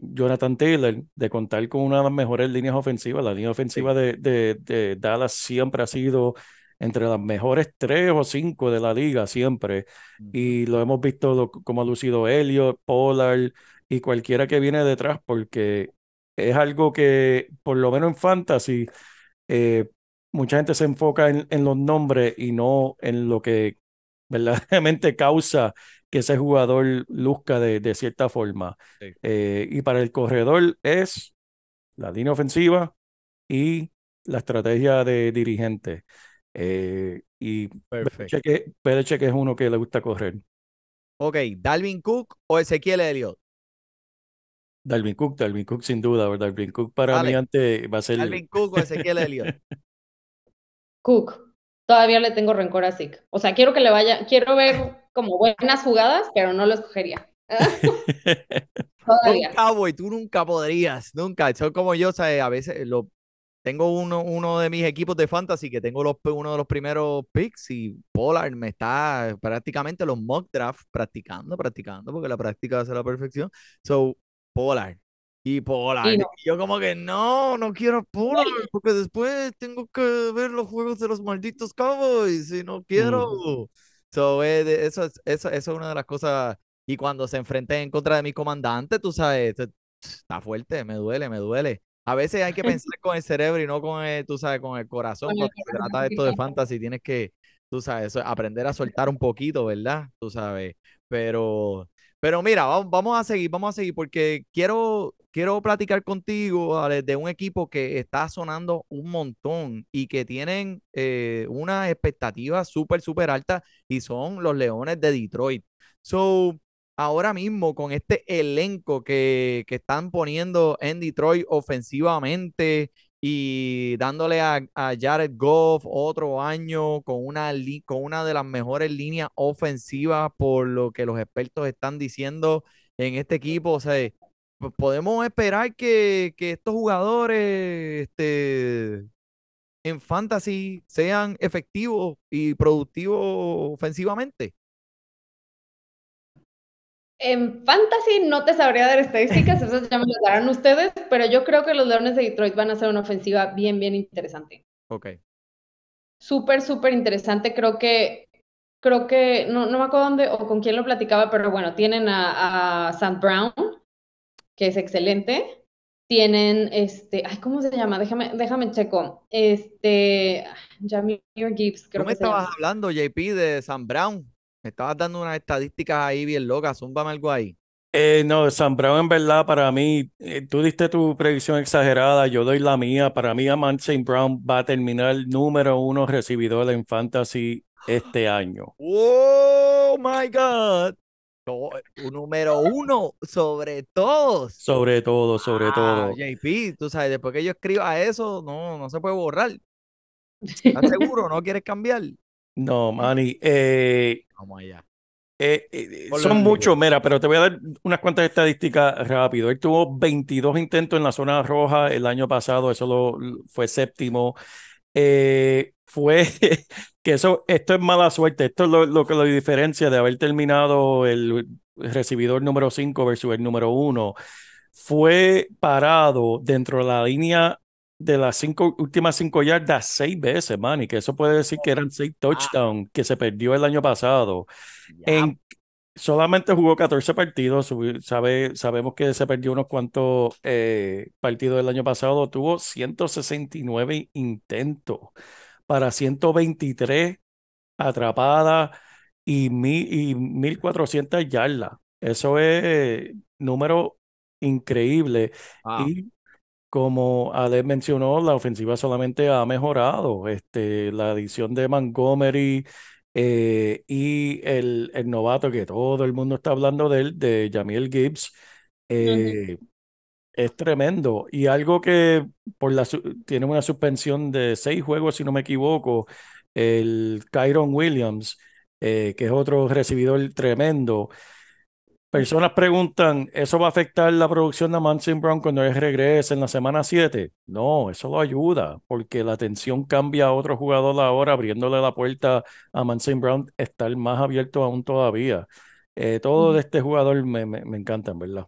Jonathan Taylor, de contar con una de las mejores líneas ofensivas. La línea ofensiva de, de, de Dallas siempre ha sido entre las mejores tres o cinco de la liga, siempre. Y lo hemos visto lo- como ha lucido Elliott, Pollard y cualquiera que viene detrás, porque es algo que, por lo menos en fantasy, eh, mucha gente se enfoca en, en los nombres y no en lo que verdaderamente causa que ese jugador luzca de, de cierta forma. Sí. Eh, y para el corredor es la línea ofensiva y la estrategia de dirigente. Eh, y Belichick es uno que le gusta correr. Ok, Dalvin Cook o Ezequiel Elliott. Dalvin Cook, Dalvin Cook sin duda, ¿verdad? Dalvin Cook para mí antes va a ser... Dalvin Cook o Ezequiel Elliott. <laughs> Cook. Todavía le tengo rencor a Zeke. O sea, quiero que le vaya, quiero ver como buenas jugadas, pero no lo escogería. <laughs> Todavía. Nunca, boy, tú nunca podrías, nunca. Son como yo, ¿sabes? A veces lo, tengo uno, uno de mis equipos de fantasy que tengo los, uno de los primeros picks y Pollard me está prácticamente los mock draft practicando, practicando, porque la práctica hace la perfección. So, Pollard. Y Pollard. Y no. Y yo como que no, no quiero a Pollard, <laughs> porque después tengo que ver los juegos de los malditos Cowboys y no quiero. So, eh, eso, es, eso, eso es una de las cosas. Y cuando se enfrenten en contra de mi comandante, tú sabes, está fuerte, me duele, me duele. A veces hay que <laughs> pensar con el cerebro y no con el, tú sabes, con el corazón. Cuando se trata de esto de fantasy, tienes que, tú sabes, aprender a soltar un poquito, ¿verdad? Tú sabes. Pero, pero mira, vamos, vamos a seguir, vamos a seguir, porque quiero, quiero platicar contigo de un equipo que está sonando un montón y que tienen eh, una expectativa súper, súper alta y son los Leones de Detroit. So, ahora mismo con este elenco que, que están poniendo en Detroit ofensivamente y dándole a, a Jared Goff otro año con una, con una de las mejores líneas ofensivas por lo que los expertos están diciendo en este equipo. O sea, podemos esperar que, que estos jugadores este, en fantasy sean efectivos y productivos ofensivamente. En fantasy no te sabría dar estadísticas, esas ya me las darán ustedes, pero yo creo que los Leones de Detroit van a hacer una ofensiva bien, bien interesante. Ok. Súper, súper interesante. Creo que, creo que, no, no me acuerdo dónde o con quién lo platicaba, pero bueno, tienen a, a Sam Brown, que es excelente. Tienen este, ay, ¿cómo se llama? Déjame, déjame checo. Este, Jameer Gibbs, creo me que se estabas llama. hablando, JP, de Sam Brown. Me estabas dando unas estadísticas ahí bien locas. Zúmbame algo ahí. Eh, no, Sam Brown en verdad para mí, eh, tú diste tu predicción exagerada, yo doy la mía, para mí Amant St. Brown va a terminar número uno recibidor en fantasy este año. <gasps> ¡Oh, my God! Un número uno sobre todos. Sobre todo, sobre Ah, todo. JP, tú sabes, después que yo escriba eso, no, no se puede borrar. ¿Estás <laughs> seguro? ¿No quieres cambiar? No, Manny, eh, Vamos allá. eh, eh, son muchos, mira, pero te voy a dar unas cuantas estadísticas rápido. Él tuvo 22 intentos en la zona roja el año pasado, eso lo, fue séptimo. Eh, fue <laughs> que eso, esto es mala suerte, esto es lo, lo que lo diferencia de haber terminado el recibidor número 5 versus el número 1. Fue parado dentro de la línea de las cinco, últimas cinco yardas seis veces, man, y que eso puede decir que eran seis touchdowns que se perdió el año pasado. Ya, En, solamente jugó 14 partidos, sabe, sabemos que se perdió unos cuantos eh, partidos el año pasado, tuvo 169 intentos para 123 atrapadas y, mil, y 1400 yardas. Eso es número increíble. Y como Alex mencionó, la ofensiva solamente ha mejorado. Este, la adición de Montgomery eh, y el, el novato que todo el mundo está hablando de él, de Jamiel Gibbs, eh, es tremendo. Y algo que por la, tiene una suspensión de seis juegos, si no me equivoco, el Kyron Williams, eh, que es otro recibidor tremendo. Personas preguntan, ¿eso va a afectar la producción de Manson Brown cuando él regrese en la semana 7? No, eso lo ayuda, porque la atención cambia a otro jugador ahora, abriéndole la puerta a Manson Brown, estar más abierto aún todavía. Eh, todo de este jugador me, me, me encanta, en verdad.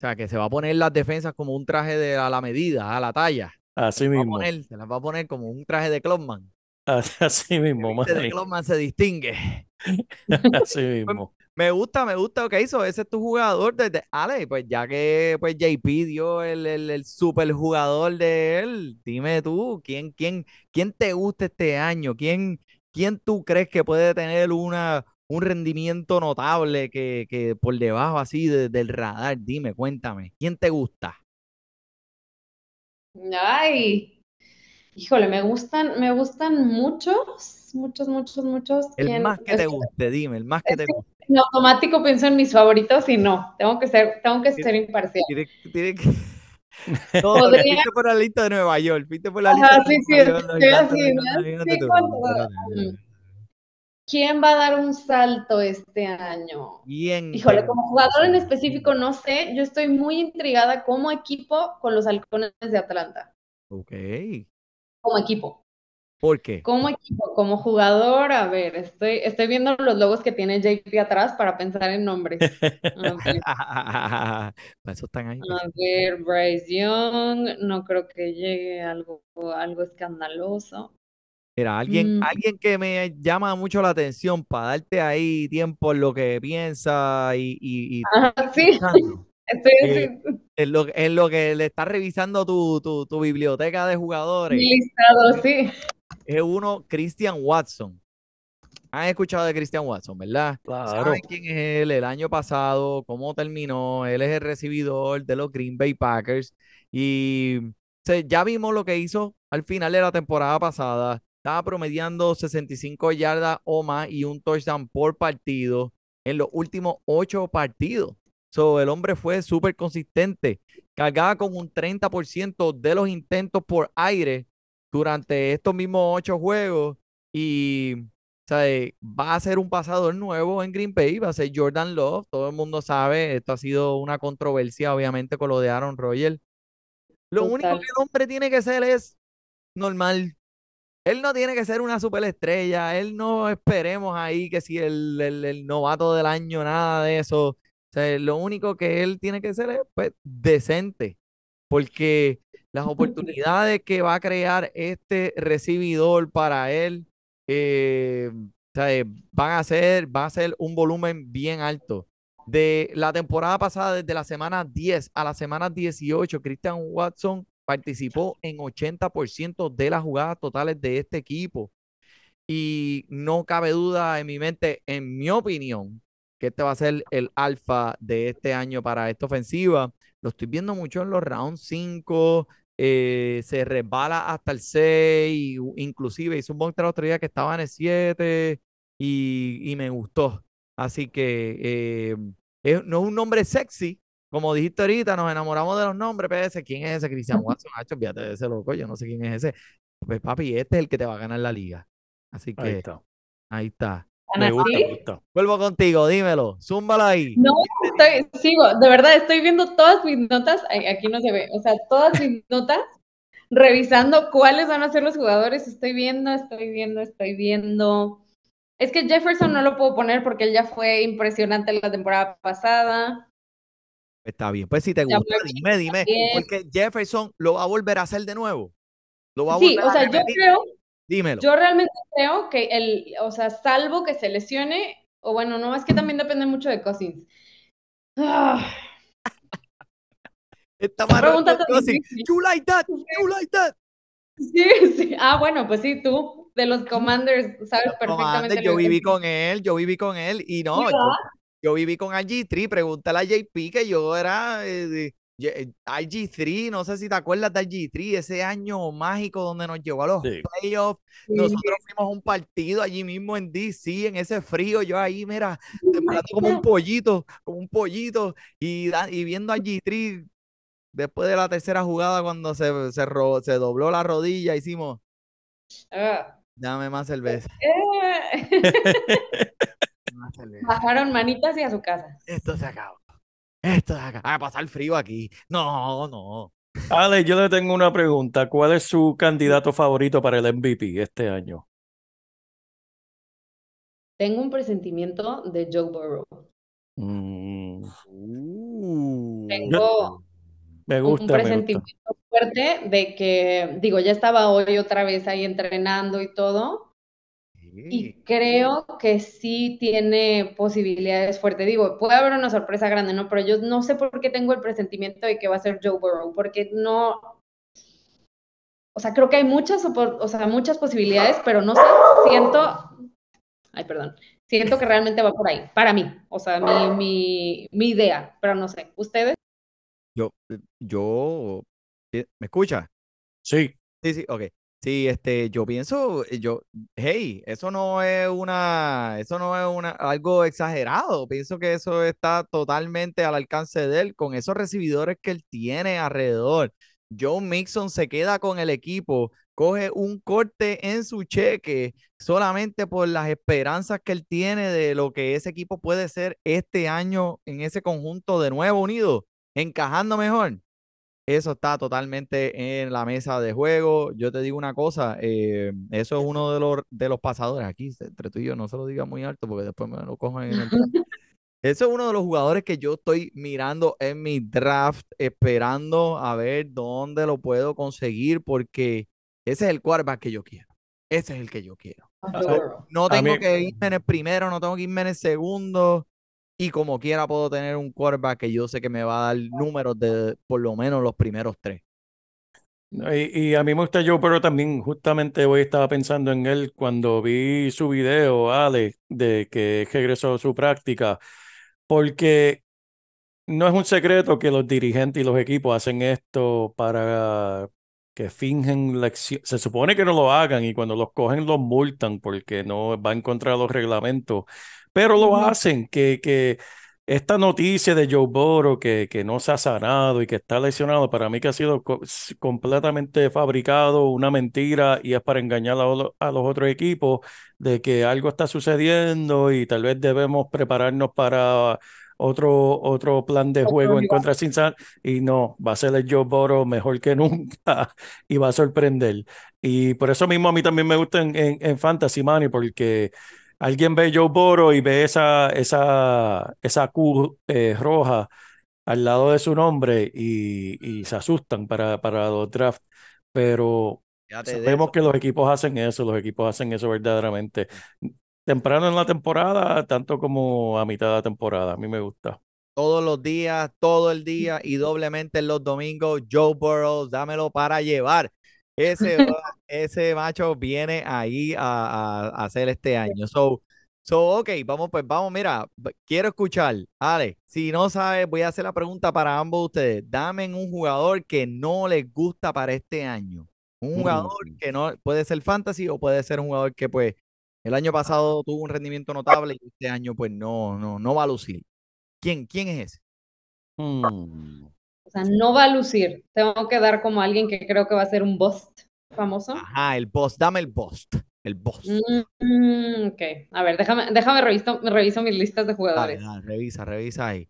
O sea, que se va a poner las defensas como un traje de a la medida, a la talla. Así Se mismo, poner- se las va a poner como un traje de Clubman. <laughs> así mismo, Este de Clubman se distingue. <laughs> así <laughs> mismo. Me gusta, me gusta lo que hizo. Ese es tu jugador desde Ale. Pues ya que pues JP dio el, el, el super jugador de él, dime tú, ¿quién, quién, quién te gusta este año? ¿Quién, quién tú crees que puede tener una, un rendimiento notable que, que por debajo así de- del radar? Dime, cuéntame. ¿Quién te gusta? Ay, híjole, me gustan, me gustan muchos, muchos, muchos, muchos. El ¿Quién? más que te guste, dime, el más que te guste. en automático pienso en mis favoritos y no, tengo que ser, tengo que ser imparcial. Tiene, tiene que... <laughs> No, fuiste por la lista de Nueva York, fuiste por la Ajá, lista de sí, sí, Nueva York, Sí, cuando- espérate. ¿Quién va a dar un salto este año? ¿Quién Híjole, como jugador en específico no sé, yo estoy muy intrigada como equipo con los halcones de Atlanta, Ok. como equipo. ¿Por qué? Como equipo, como jugador, a ver, estoy, estoy viendo los logos que tiene JP atrás para pensar en nombres. <laughs> Para eso están ahí. a ver, Bryce Young, no creo que llegue algo, algo escandaloso. Mira, alguien, Mm. alguien que me llama mucho la atención para darte ahí tiempo en lo que piensa y, y, y Ajá, <laughs> sí, <laughs> estoy Eh, en lo, en lo que le está revisando tu, tu, tu biblioteca de jugadores. listado, sí. Es uno, Christian Watson. Han escuchado de Christian Watson, ¿verdad? Claro. ¿Saben quién es él? El año pasado, cómo terminó. Él es el recibidor de los Green Bay Packers. Y o sea, ya vimos lo que hizo al final de la temporada pasada. Estaba promediando 65 yardas o más y un touchdown por partido en los últimos ocho partidos. So, el hombre fue súper consistente. Cargaba con un 30% de los intentos por aire durante estos mismos ocho juegos. Y eh, va a ser un pasador nuevo en Green Bay, va a ser Jordan Love, todo el mundo sabe, esto ha sido una controversia obviamente con lo de Aaron Rodgers. Lo único que el hombre tiene que ser es normal. Él no tiene que ser una superestrella, él no esperemos ahí que si el, el- el novato del año, nada de eso. O sea, lo único que él tiene que ser es pues, decente, porque las <laughs> oportunidades que va a crear este recibidor para él eh, o sea, van a ser, va a ser un volumen bien alto. De la temporada pasada, desde la semana 10 a la semana 18, Christian Watson participó en 80% de las jugadas totales de este equipo. Y no cabe duda en mi mente, en mi opinión, que este va a ser el alfa de este año para esta ofensiva. Lo estoy viendo mucho en los rounds 5, eh, se resbala hasta el 6, u- inclusive hizo un buen trabajo otro día que estaba en el 7 y, y me gustó. Así que eh, no es un nombre sexy, como dijiste ahorita, nos enamoramos de los nombres, PS, ¿quién es ese? Christian Watson, Hacho, de ese loco, yo no sé quién es ese. Pues papi, este es el que te va a ganar la liga. Así Ahí que está. ahí está. ¿Tan Me gusta, me gusta. Vuelvo contigo, dímelo, zúmbalo ahí. No, estoy, sigo, de verdad, estoy viendo todas mis notas, aquí no se ve, o sea, todas mis <laughs> notas, revisando cuáles van a ser los jugadores, estoy viendo, estoy viendo, estoy viendo. Es que Jefferson no lo puedo poner porque él ya fue impresionante la temporada pasada. Está bien, pues si te gusta, me- dime, dime, porque Jefferson lo va a volver a hacer de nuevo. Lo va a Sí, volver o a sea, yo creo, Dímelo. yo realmente creo que el, o sea, salvo que se lesione, o bueno, no, es que también depende mucho de Cousins. Ah, Está más difícil. You like that, you like that. Sí, sí. Ah, bueno, pues sí, tú, de los <laughs> Commanders, sabes perfectamente yo viví con él, yo viví con él y no. Yo viví con RG3, pregúntale a JP que yo era eh, eh, RG3, no sé si te acuerdas de RG3, ese año mágico donde nos llevó a los Sí. playoffs, Sí. nosotros fuimos a un partido allí mismo en DC, en ese frío, yo ahí, mira, <laughs> temblando como un pollito, como un pollito, y, viendo a RG3 después de la tercera jugada cuando se, se, ro- se dobló la rodilla, hicimos, Ah. dame más cerveza. <laughs> Bajaron manitas y a su casa. Esto se acabó. Esto se acabó. Ah, pasar frío aquí. No, no. Ale, yo le tengo una pregunta. ¿Cuál es su candidato favorito para el MVP este año? Tengo un presentimiento de Joe Burrow. Mm, Uh. Tengo me un gusta, me gusta. presentimiento fuerte de que, digo, ya estaba hoy otra vez ahí entrenando y todo, y creo que sí tiene posibilidades fuertes. Digo, puede haber una sorpresa grande, ¿no? Pero yo no sé por qué tengo el presentimiento de que va a ser Joe Burrow, porque no, o sea, creo que hay muchas, o sea, muchas posibilidades, pero no sé, siento, ay, perdón, siento que realmente va por ahí, para mí, o sea, mi, mi, mi idea, pero no sé, ¿ustedes? Yo, yo, eh, ¿me escucha? Sí, Sí, sí, ok. Sí, este, yo pienso, eh, yo, hey, eso no es una, eso no es una, algo exagerado. Pienso que eso está totalmente al alcance de él, con esos recibidores que él tiene alrededor. Joe Mixon se queda con el equipo, coge un corte en su cheque solamente por las esperanzas que él tiene de lo que ese equipo puede ser este año en ese conjunto de nuevo unido, encajando mejor. Eso está totalmente en la mesa de juego. Yo te digo una cosa, eh, eso es uno de los, de los pasadores aquí, entre tú y yo, no se lo diga muy alto porque después me lo cojan en el. <laughs> Eso es uno de los jugadores que yo estoy mirando en mi draft, esperando a ver dónde lo puedo conseguir, porque ese es el quarterback que yo quiero. Ese es el que yo quiero. Joe So, Burrow. no tengo mí- que irme en el primero, no tengo que irme en el segundo. Y como quiera puedo tener un quarterback que yo sé que me va a dar números de por lo menos los primeros tres. Y, a mí me gusta Joe, pero también justamente hoy estaba pensando en él cuando vi su video, Ale, de que regresó a su práctica, porque no es un secreto que los dirigentes y los equipos hacen esto para que fingen lección. Se supone que no lo hagan y cuando los cogen los multan porque no va en contra de los reglamentos, pero lo hacen, que, que esta noticia de Joe Burrow que, que no se ha sanado y que está lesionado, para mí que ha sido co- completamente fabricado, una mentira y es para engañar a, lo- a los otros equipos de que algo está sucediendo y tal vez debemos prepararnos para otro, otro plan de juego en contra de Cincinnati. Y no, va a ser el Joe Burrow mejor que <laughs> nunca y va a sorprender. Y por eso mismo a mí también me gusta en, en, en Fantasy Money porque alguien ve Joe Burrow y ve esa, esa, esa Q eh, roja al lado de su nombre y, y se asustan para, para los drafts. Pero sabemos que los equipos hacen eso, los equipos hacen eso verdaderamente. Temprano en la temporada, tanto como a mitad de la temporada. A mí me gusta. Todos los días, todo el día y doblemente en los domingos, Joe Burrow, dámelo para llevar. Ese, va- <laughs> ese macho viene ahí a, a- a hacer este año. So, so, ok, vamos, pues vamos, mira, quiero escuchar. Ale, si no sabes, voy a hacer la pregunta para ambos de ustedes. Dame un jugador que no les gusta para este año. Un jugador Mm. que no puede ser fantasy o puede ser un jugador que, pues, el año pasado tuvo un rendimiento notable y este año, pues, no, no, no va a lucir. ¿Quién, quién es ese? Mm. O sea, no va a lucir. Tengo que dar como alguien que creo que va a ser un bust famoso. Ajá, el boss, dame el boss. El boss. Mm, ok, a ver, déjame, déjame reviso, reviso mis listas de jugadores. dale, revisa, revisa ahí.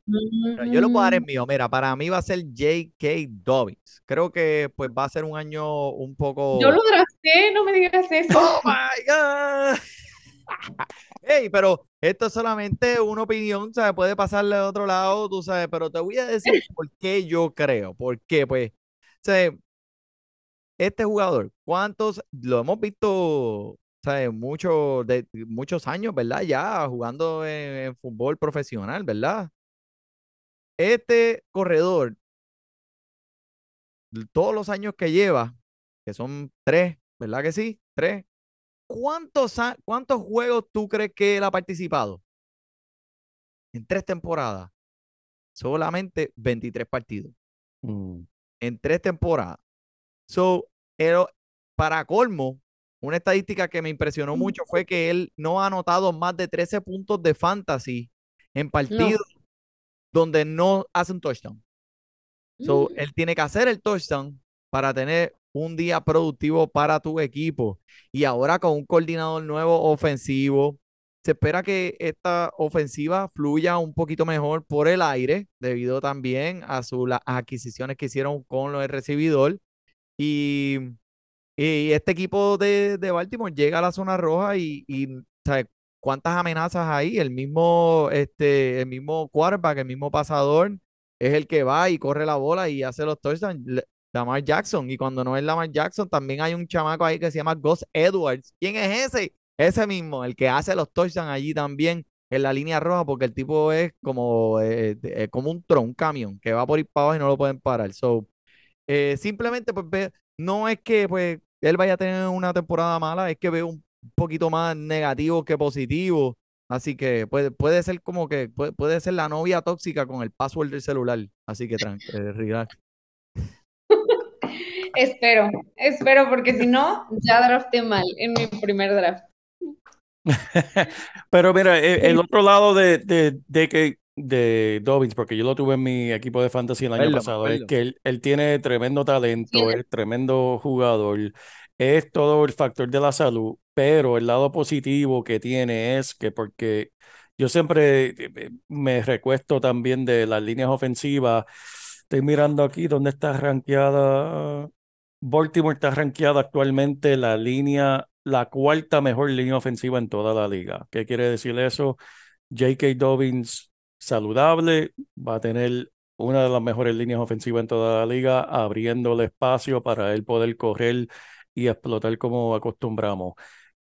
Yo le puedo dar Mm, mío. Mira, para mí va a ser J.K. Dobbins. Creo que pues va a ser un año un poco. Yo lo drafté, no me digas eso. ¡Oh, my God! <laughs> Hey, pero esto es solamente una opinión, ¿sabes? Puede pasarle de otro lado, tú sabes, pero te voy a decir <laughs> por qué yo creo. ¿Por qué? Pues, ¿sabes? Este jugador, ¿cuántos? Lo hemos visto, ¿sabes? Muchos, de, muchos años, ¿verdad? Ya jugando en, en fútbol profesional, ¿verdad? Este corredor, todos los años que lleva, que son tres, ¿verdad que sí? Tres. ¿Cuántos, ¿Cuántos juegos tú crees que él ha participado? En tres temporadas. Solamente 23 partidos. Mm. En tres temporadas. So, pero para colmo, una estadística que me impresionó mucho fue que él no ha anotado más de 13 puntos de fantasy en partidos donde no hace un touchdown. So, Mm. él tiene que hacer el touchdown para tener un día productivo para tu equipo. Y ahora con un coordinador nuevo ofensivo, se espera que esta ofensiva fluya un poquito mejor por el aire, debido también a sus las adquisiciones que hicieron con el recibidor. Y, y este equipo de, de Baltimore llega a la zona roja y, y ¿sabe? ¿cuántas amenazas hay? El mismo, este, el mismo quarterback, el mismo pasador, es el que va y corre la bola y hace los touchdowns. Lamar Jackson. Y cuando no es Lamar Jackson, también hay un chamaco ahí que se llama Gus Edwards. ¿Quién es ese? Ese mismo, el que hace los touchdowns allí también en la línea roja, porque el tipo es como, eh, eh, como un tron, un camión, que va por ir para abajo y no lo pueden parar. So, eh, simplemente, pues, ve- no es que pues, él vaya a tener una temporada mala, es que veo un poquito más negativo que positivo. Así que puede, puede ser como que puede, puede ser la novia tóxica con el password del celular. Así que tranquilo, relax. <laughs> Espero, espero, porque si no, ya drafté mal en mi primer draft. <laughs> Pero mira, e- el, otro lado de, de, de que de Dobbins, porque yo lo tuve en mi equipo de fantasy el año pasado, es que él, él tiene tremendo talento, es tremendo jugador, es todo el factor de la salud, pero el lado positivo que tiene es que porque yo siempre eh, me recuesto también de las líneas ofensivas, estoy mirando aquí dónde está rankeada, Baltimore está rankeada actualmente la línea, la cuarta mejor línea ofensiva en toda la liga. ¿Qué quiere decir eso? J.K. Dobbins saludable, va a tener una de las mejores líneas ofensivas en toda la liga, abriéndole espacio para él poder correr y explotar como acostumbramos.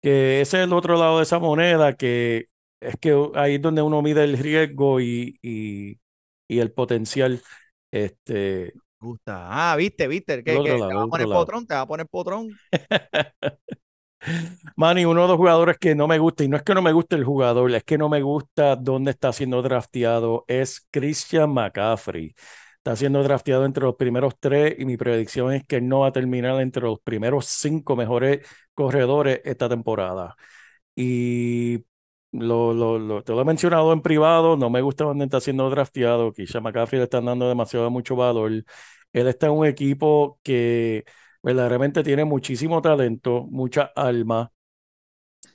Que ese es el otro lado de esa moneda, que es que ahí es donde uno mide el riesgo y, y, y el potencial. Este, Gusta. Ah, viste, viste. Otro ¿Te va a poner lado. potrón? ¿Te va a poner potrón? <laughs> Manny, uno de los jugadores que no me gusta, y no es que no me guste el jugador, es que no me gusta dónde está siendo drafteado, es Christian McCaffrey. Está siendo drafteado entre los primeros tres y mi predicción es que no va a terminar entre los primeros cinco mejores corredores esta temporada. Y lo, lo, lo- te lo he mencionado en privado, no me gusta dónde está siendo drafteado. Christian McCaffrey le están dando demasiado mucho valor. Él está en un equipo que verdaderamente tiene muchísimo talento, mucha alma.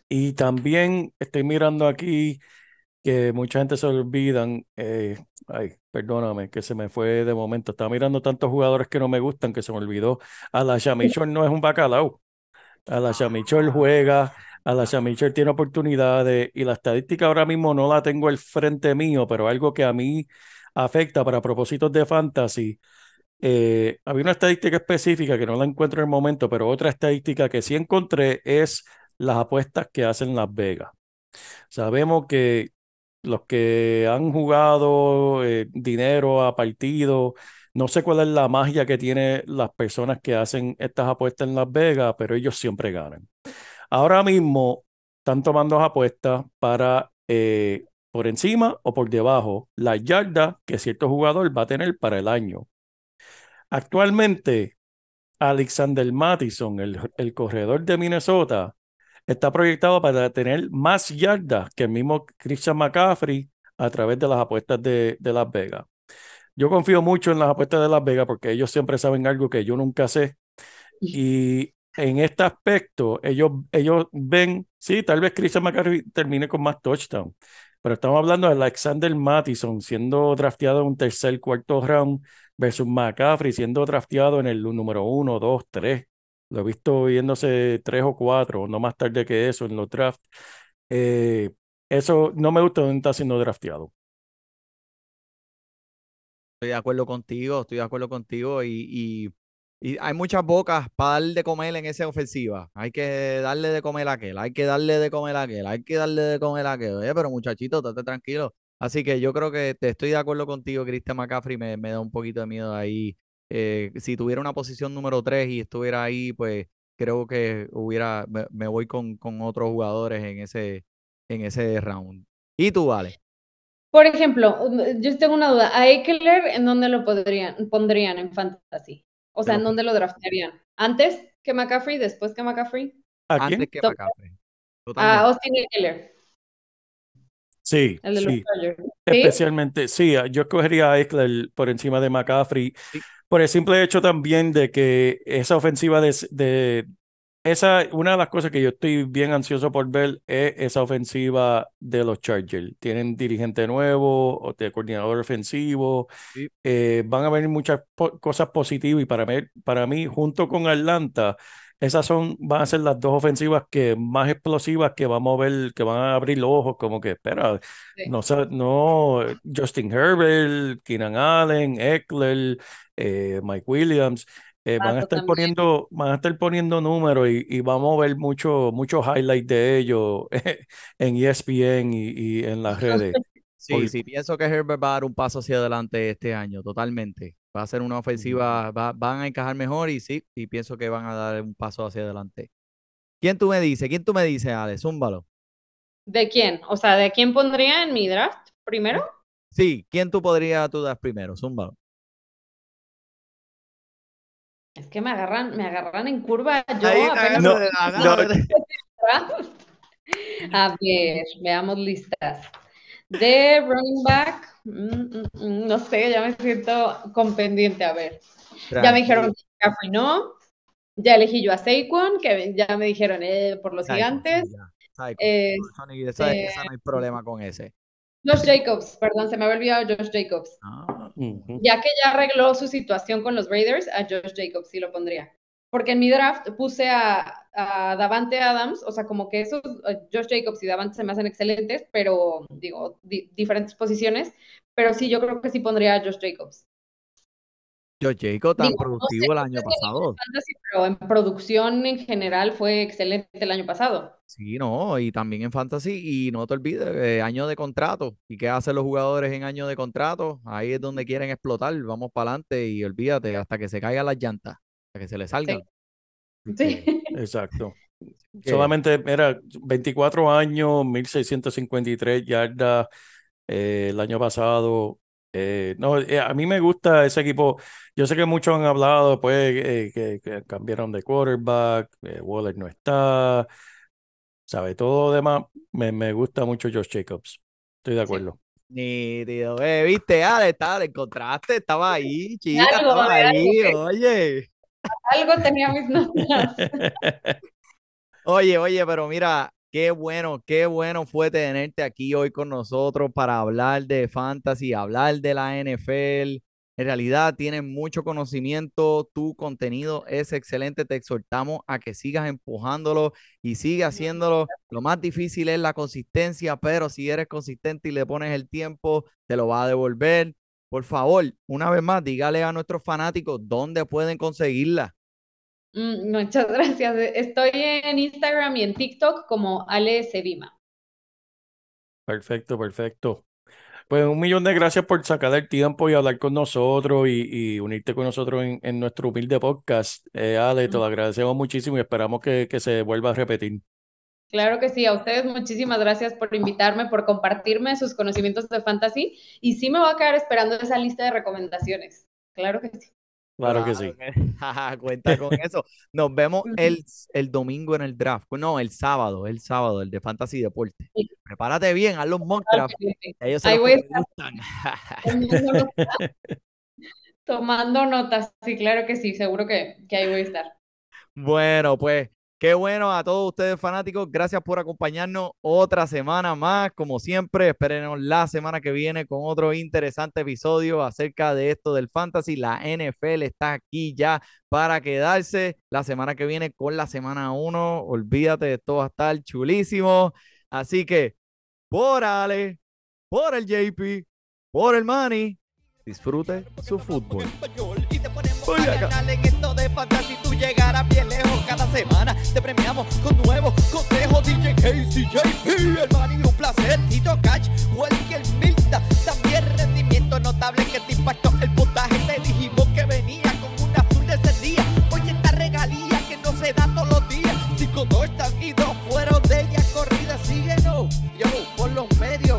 Y también estoy mirando aquí que mucha gente se olvidan. eh, ay, perdóname, que se me fue de momento. Estaba mirando tantos jugadores que no me gustan que se me olvidó. A la Mitchell no es un bacalao. A la Mitchell juega, a la tiene oportunidades y la estadística ahora mismo no la tengo al frente mío, pero algo que a mí afecta para propósitos de fantasy. Eh, había una estadística específica que no la encuentro en el momento, pero otra estadística que sí encontré es las apuestas que hacen Las Vegas. Sabemos que los que han jugado eh, dinero a partido, no sé cuál es la magia que tienen las personas que hacen estas apuestas en Las Vegas, pero ellos siempre ganan. Ahora mismo están tomando apuestas para eh, por encima o por debajo la yarda que cierto jugador va a tener para el año. Actualmente, Alexander Mattison, el, el corredor de Minnesota, está proyectado para tener más yardas que el mismo Christian McCaffrey a través de las apuestas de, de Las Vegas. Yo confío mucho en las apuestas de Las Vegas porque ellos siempre saben algo que yo nunca sé. Y en este aspecto, ellos, ellos ven, sí, tal vez Christian McCaffrey termine con más touchdown, pero estamos hablando de Alexander Mattison siendo drafteado en un tercer, cuarto round versus McCaffrey siendo drafteado en el número uno, dos, tres. Lo he visto yéndose tres o cuatro, no más tarde que eso en los drafts. Eh, eso no me gusta dónde está siendo drafteado. Estoy de acuerdo contigo, estoy de acuerdo contigo y, y hay muchas bocas para darle de comer en esa ofensiva. Hay que darle de comer a aquel, hay que darle de comer a aquel, hay que darle de comer a aquel. Pero muchachito, estate tranquilo. Así que yo creo que te estoy de acuerdo contigo, Christian McCaffrey, me, me da un poquito de miedo ahí. Eh, si tuviera una posición número 3 y estuviera ahí, pues creo que hubiera, me, me voy con, con otros jugadores en ese, en ese round. ¿Y tú, Vale? Por ejemplo, yo tengo una duda. ¿A Eckler en dónde lo podrían, pondrían en fantasy? O sea, ¿en dónde lo draftearían? ¿Antes que McCaffrey? ¿Después que McCaffrey? ¿A quién? Antes que Top- McCaffrey. A Totalmente. Austin Eckler, Sí, el de los sí. Especialmente, sí, yo escogería a Eckler por encima de McCaffrey, Sí. por el simple hecho también de que esa ofensiva de, de, esa, una de las cosas que yo estoy bien ansioso por ver es esa ofensiva de los Chargers. Tienen dirigente nuevo, de coordinador ofensivo. Sí. eh, van a venir muchas po- cosas positivas y para mí, para mí, junto con Atlanta, esas son, van a ser las dos ofensivas que más explosivas que vamos a ver, que van a abrir los ojos, como que, espera, Sí. no, no, Justin Herbert, Keenan Allen, Eckler, eh, Mike Williams. Eh, van a estar también. poniendo, van a estar poniendo números y, y vamos a ver mucho, muchos highlights de ellos <laughs> en ESPN y, y en las redes. Sí, sí, pienso que Herbert va a dar un paso hacia adelante este año, totalmente. Va a ser una ofensiva, va- van a encajar mejor y sí, y pienso que van a dar un paso hacia adelante. ¿Quién tú me dices? ¿Quién tú me dices, Ale? Zúmbalo. ¿De quién? O sea, ¿de quién pondría en mi draft primero? Sí, ¿quién tú podrías tú dar primero? Zúmbalo. Es que me agarran, me agarran en curva. Yo Ahí, apenas No, no. <laughs> A ver, veamos listas. De running back, mm, mm, mm, no sé, ya me siento con pendiente. A ver, ya me dijeron que McCaffrey no. Ya elegí yo a Saquon, que ya me dijeron eh, por los Saquon, gigantes. Saquon. Eh, eh, no hay problema con ese. Josh Jacobs, perdón, se me había olvidado Josh Jacobs. Ah. Ya que ya arregló su situación con los Raiders, a Josh Jacobs sí lo pondría. Porque en mi draft puse a, a Davante Adams, o sea, como que esos, eh, Josh Jacobs y Davante se me hacen excelentes, pero digo, di- diferentes posiciones. Pero sí, yo creo que sí pondría a Josh Jacobs. Josh Jacob tan Digo, no productivo el año pasado. Fantasy, pero en producción en general fue excelente el año pasado. Sí, no, y también en fantasy, y no te olvides, eh, año de contrato. ¿Y qué hacen los jugadores en año de contrato? Ahí es donde quieren explotar, vamos para adelante y olvídate, hasta que se caigan las llantas, hasta que se les salgan. Sí. Exacto. <laughs> Solamente, era 24 años, 1653 yardas eh, el año pasado. Eh, no, eh, a mí me gusta ese equipo. Yo sé que muchos han hablado pues eh, que, que cambiaron de quarterback, eh, Waller no está, sabe todo lo demás. Me, me gusta mucho Josh Jacobs. Estoy de acuerdo. Nítido, eh, viste, Ale, estaba, encontraste, estaba ahí, chica, Algo, estaba ahí, algo. oye. Algo tenía mis <laughs> notas. Oye, oye, pero mira, qué bueno, qué bueno fue tenerte aquí hoy con nosotros para hablar de fantasy, hablar de la NFL. En realidad tienes mucho conocimiento, tu contenido es excelente, te exhortamos a que sigas empujándolo y sigas haciéndolo. Lo más difícil es la consistencia, pero si eres consistente y le pones el tiempo, te lo va a devolver. Por favor, una vez más, dígale a nuestros fanáticos dónde pueden conseguirla. Mm, Muchas <laughs> gracias. Estoy en Instagram y en TikTok como Ale Sevima. Perfecto, perfecto. Pues un millón de gracias por sacar el tiempo y hablar con nosotros y, y unirte con nosotros en, en nuestro humilde podcast. Eh, Ale, te lo agradecemos muchísimo y esperamos que, que se vuelva a repetir. Claro que sí, a ustedes muchísimas gracias por invitarme, por compartirme sus conocimientos de fantasy y sí me voy a quedar esperando esa lista de recomendaciones. Claro que sí. Claro que sí. <laughs> Cuenta con eso. Nos vemos el, el domingo en el draft. No, el sábado, el sábado, el de Fantasy Deporte. Sí. Prepárate bien, haz los mock drafts. Ellos Ahí voy a estar gustan. tomando notas. <laughs> <laughs> Tomando notas, sí, claro que sí, seguro que, que ahí voy a estar. Bueno, pues qué bueno a todos ustedes fanáticos. Gracias por acompañarnos otra semana más. Como siempre, espérenos la semana que viene con otro interesante episodio acerca de esto del fantasy. La NFL está aquí ya para quedarse la semana que viene con la semana 1. Olvídate, esto va a estar chulísimo. Así que, por Ale, por el JP, por el Manny, disfrute su fútbol. Y te ponemos a ganar en esto de fantasía si tú llegaras bien lejos cada semana. Te premiamos con nuevos consejos. DJ KCJP, el man un placer. Tito Cash, Welker Milta. También rendimiento notable que te impactó el puntaje. Te dijimos que venía con una azul de ese día. Oye, esta regalía que no se da todos los días. Cinco, dos están y dos fueron de ella corrida. Síguenos, yo, por los medios.